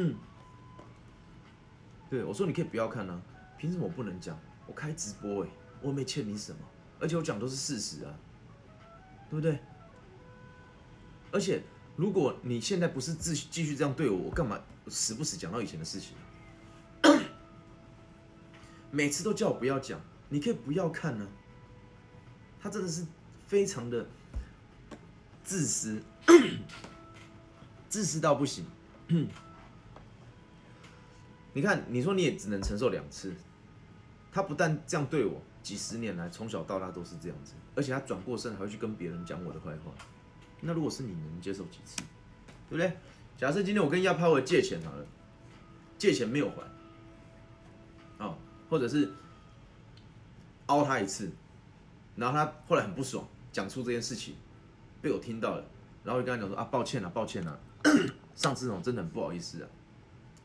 对我说你可以不要看啊，凭什么我不能讲？我开直播哎、我又没欠你什么，而且我讲都是事实啊，对不对？而且如果你现在不是继继续这样对我，我干嘛时不时讲到以前的事情？每次都叫我不要讲，你可以不要看呢、他真的是非常的自私，*coughs* 自私到不行。*coughs* 你看，你说你也只能承受两次，他不但这样对我，几十年来从小到大都是这样子，而且他转过身还会去跟别人讲我的坏话。那如果是你，能接受几次？对不对？假设今天我跟亚抛尔借钱好了，借钱没有还，或者是凹他一次，然后他后来很不爽，讲出这件事情，被我听到了，然后就跟他讲说啊，抱歉了，抱歉了，*coughs* 上次那种真的很不好意思啊，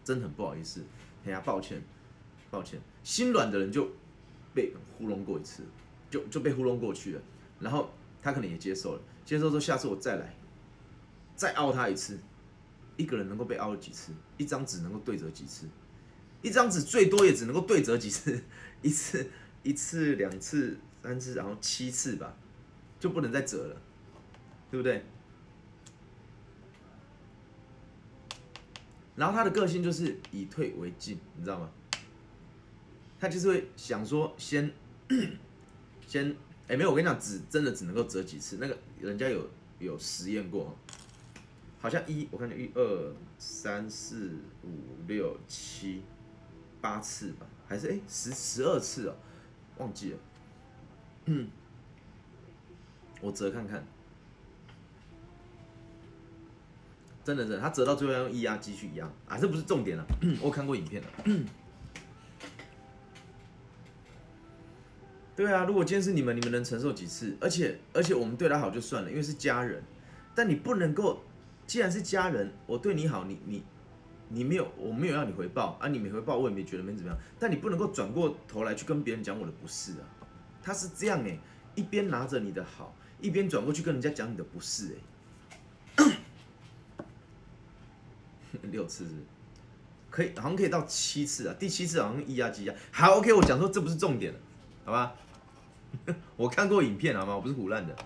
真的很不好意思，哎呀，抱歉，抱歉，心软的人就被糊弄过一次，就就被糊弄过去了，然后他可能也接受了，接受说下次我再来，再凹他一次，一个人能够被凹几次？一张纸能够对折几次？一张纸最多也只能够对折几次？*laughs* 一次、一次、两次、三次，然后七次吧，就不能再折了，对不对？然后他的个性就是以退为进，你知道吗？他就是会想说先 *coughs* 先，哎、没有，我跟你讲，纸真的只能够折几次，那个人家有有实验过，好像一我看见一二三四五六七八次吧，还是哎十十二次哦，忘记了，我折看看。真的真的，他折到最后要用液压机去压啊，这不是重点了。我看过影片了。对啊，如果今天是你们，你们能承受几次？而且而且我们对他好就算了，因为是家人。但你不能够，既然是家人，我对你好，你你你没有，我没有要你回报啊，你没回报，我也没觉得没怎么样。但你不能够转过头来去跟别人讲我的不是啊。他是这样哎、一边拿着你的好，一边转过去跟人家讲你的不是哎、*coughs* 六次是可以，好像可以到七次啊，第七次好像一压机压。好，OK，我讲说这不是重点，好吧？*laughs* 我看过影片好吗？我不是胡乱的，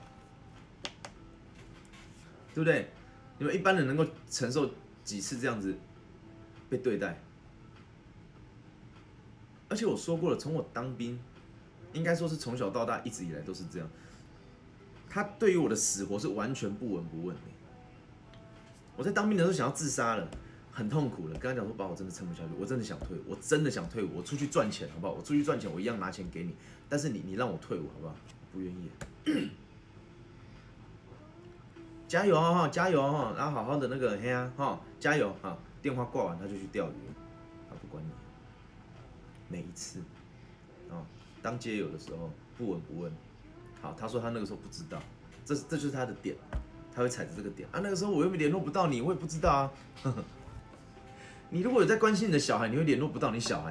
对不对？你们一般人能够承受几次这样子被对待？而且我说过了，从我当兵，应该说是从小到大一直以来都是这样。他对于我的死活是完全不闻不问的。我在当兵的时候想要自杀了，很痛苦了。跟他讲说，爸，我真的撑不下去，我真的想退，我真的想退伍，我出去赚钱好不好？我出去赚钱，我一样拿钱给你，但是你你让我退伍好不好？不愿意。加油啊哈，加油啊哈，然后好好的那个嘿啊哈，加油哈。电话挂完他就去钓鱼，他不管你。每一次，啊，当街友的时候不闻不问。好，他说他那个时候不知道，这这就是他的点。他会踩着这个点啊。那个时候我又联络不到你，我也不知道啊。呵 *laughs* 呵你如果有在关心你的小孩，你会联络不到你小孩。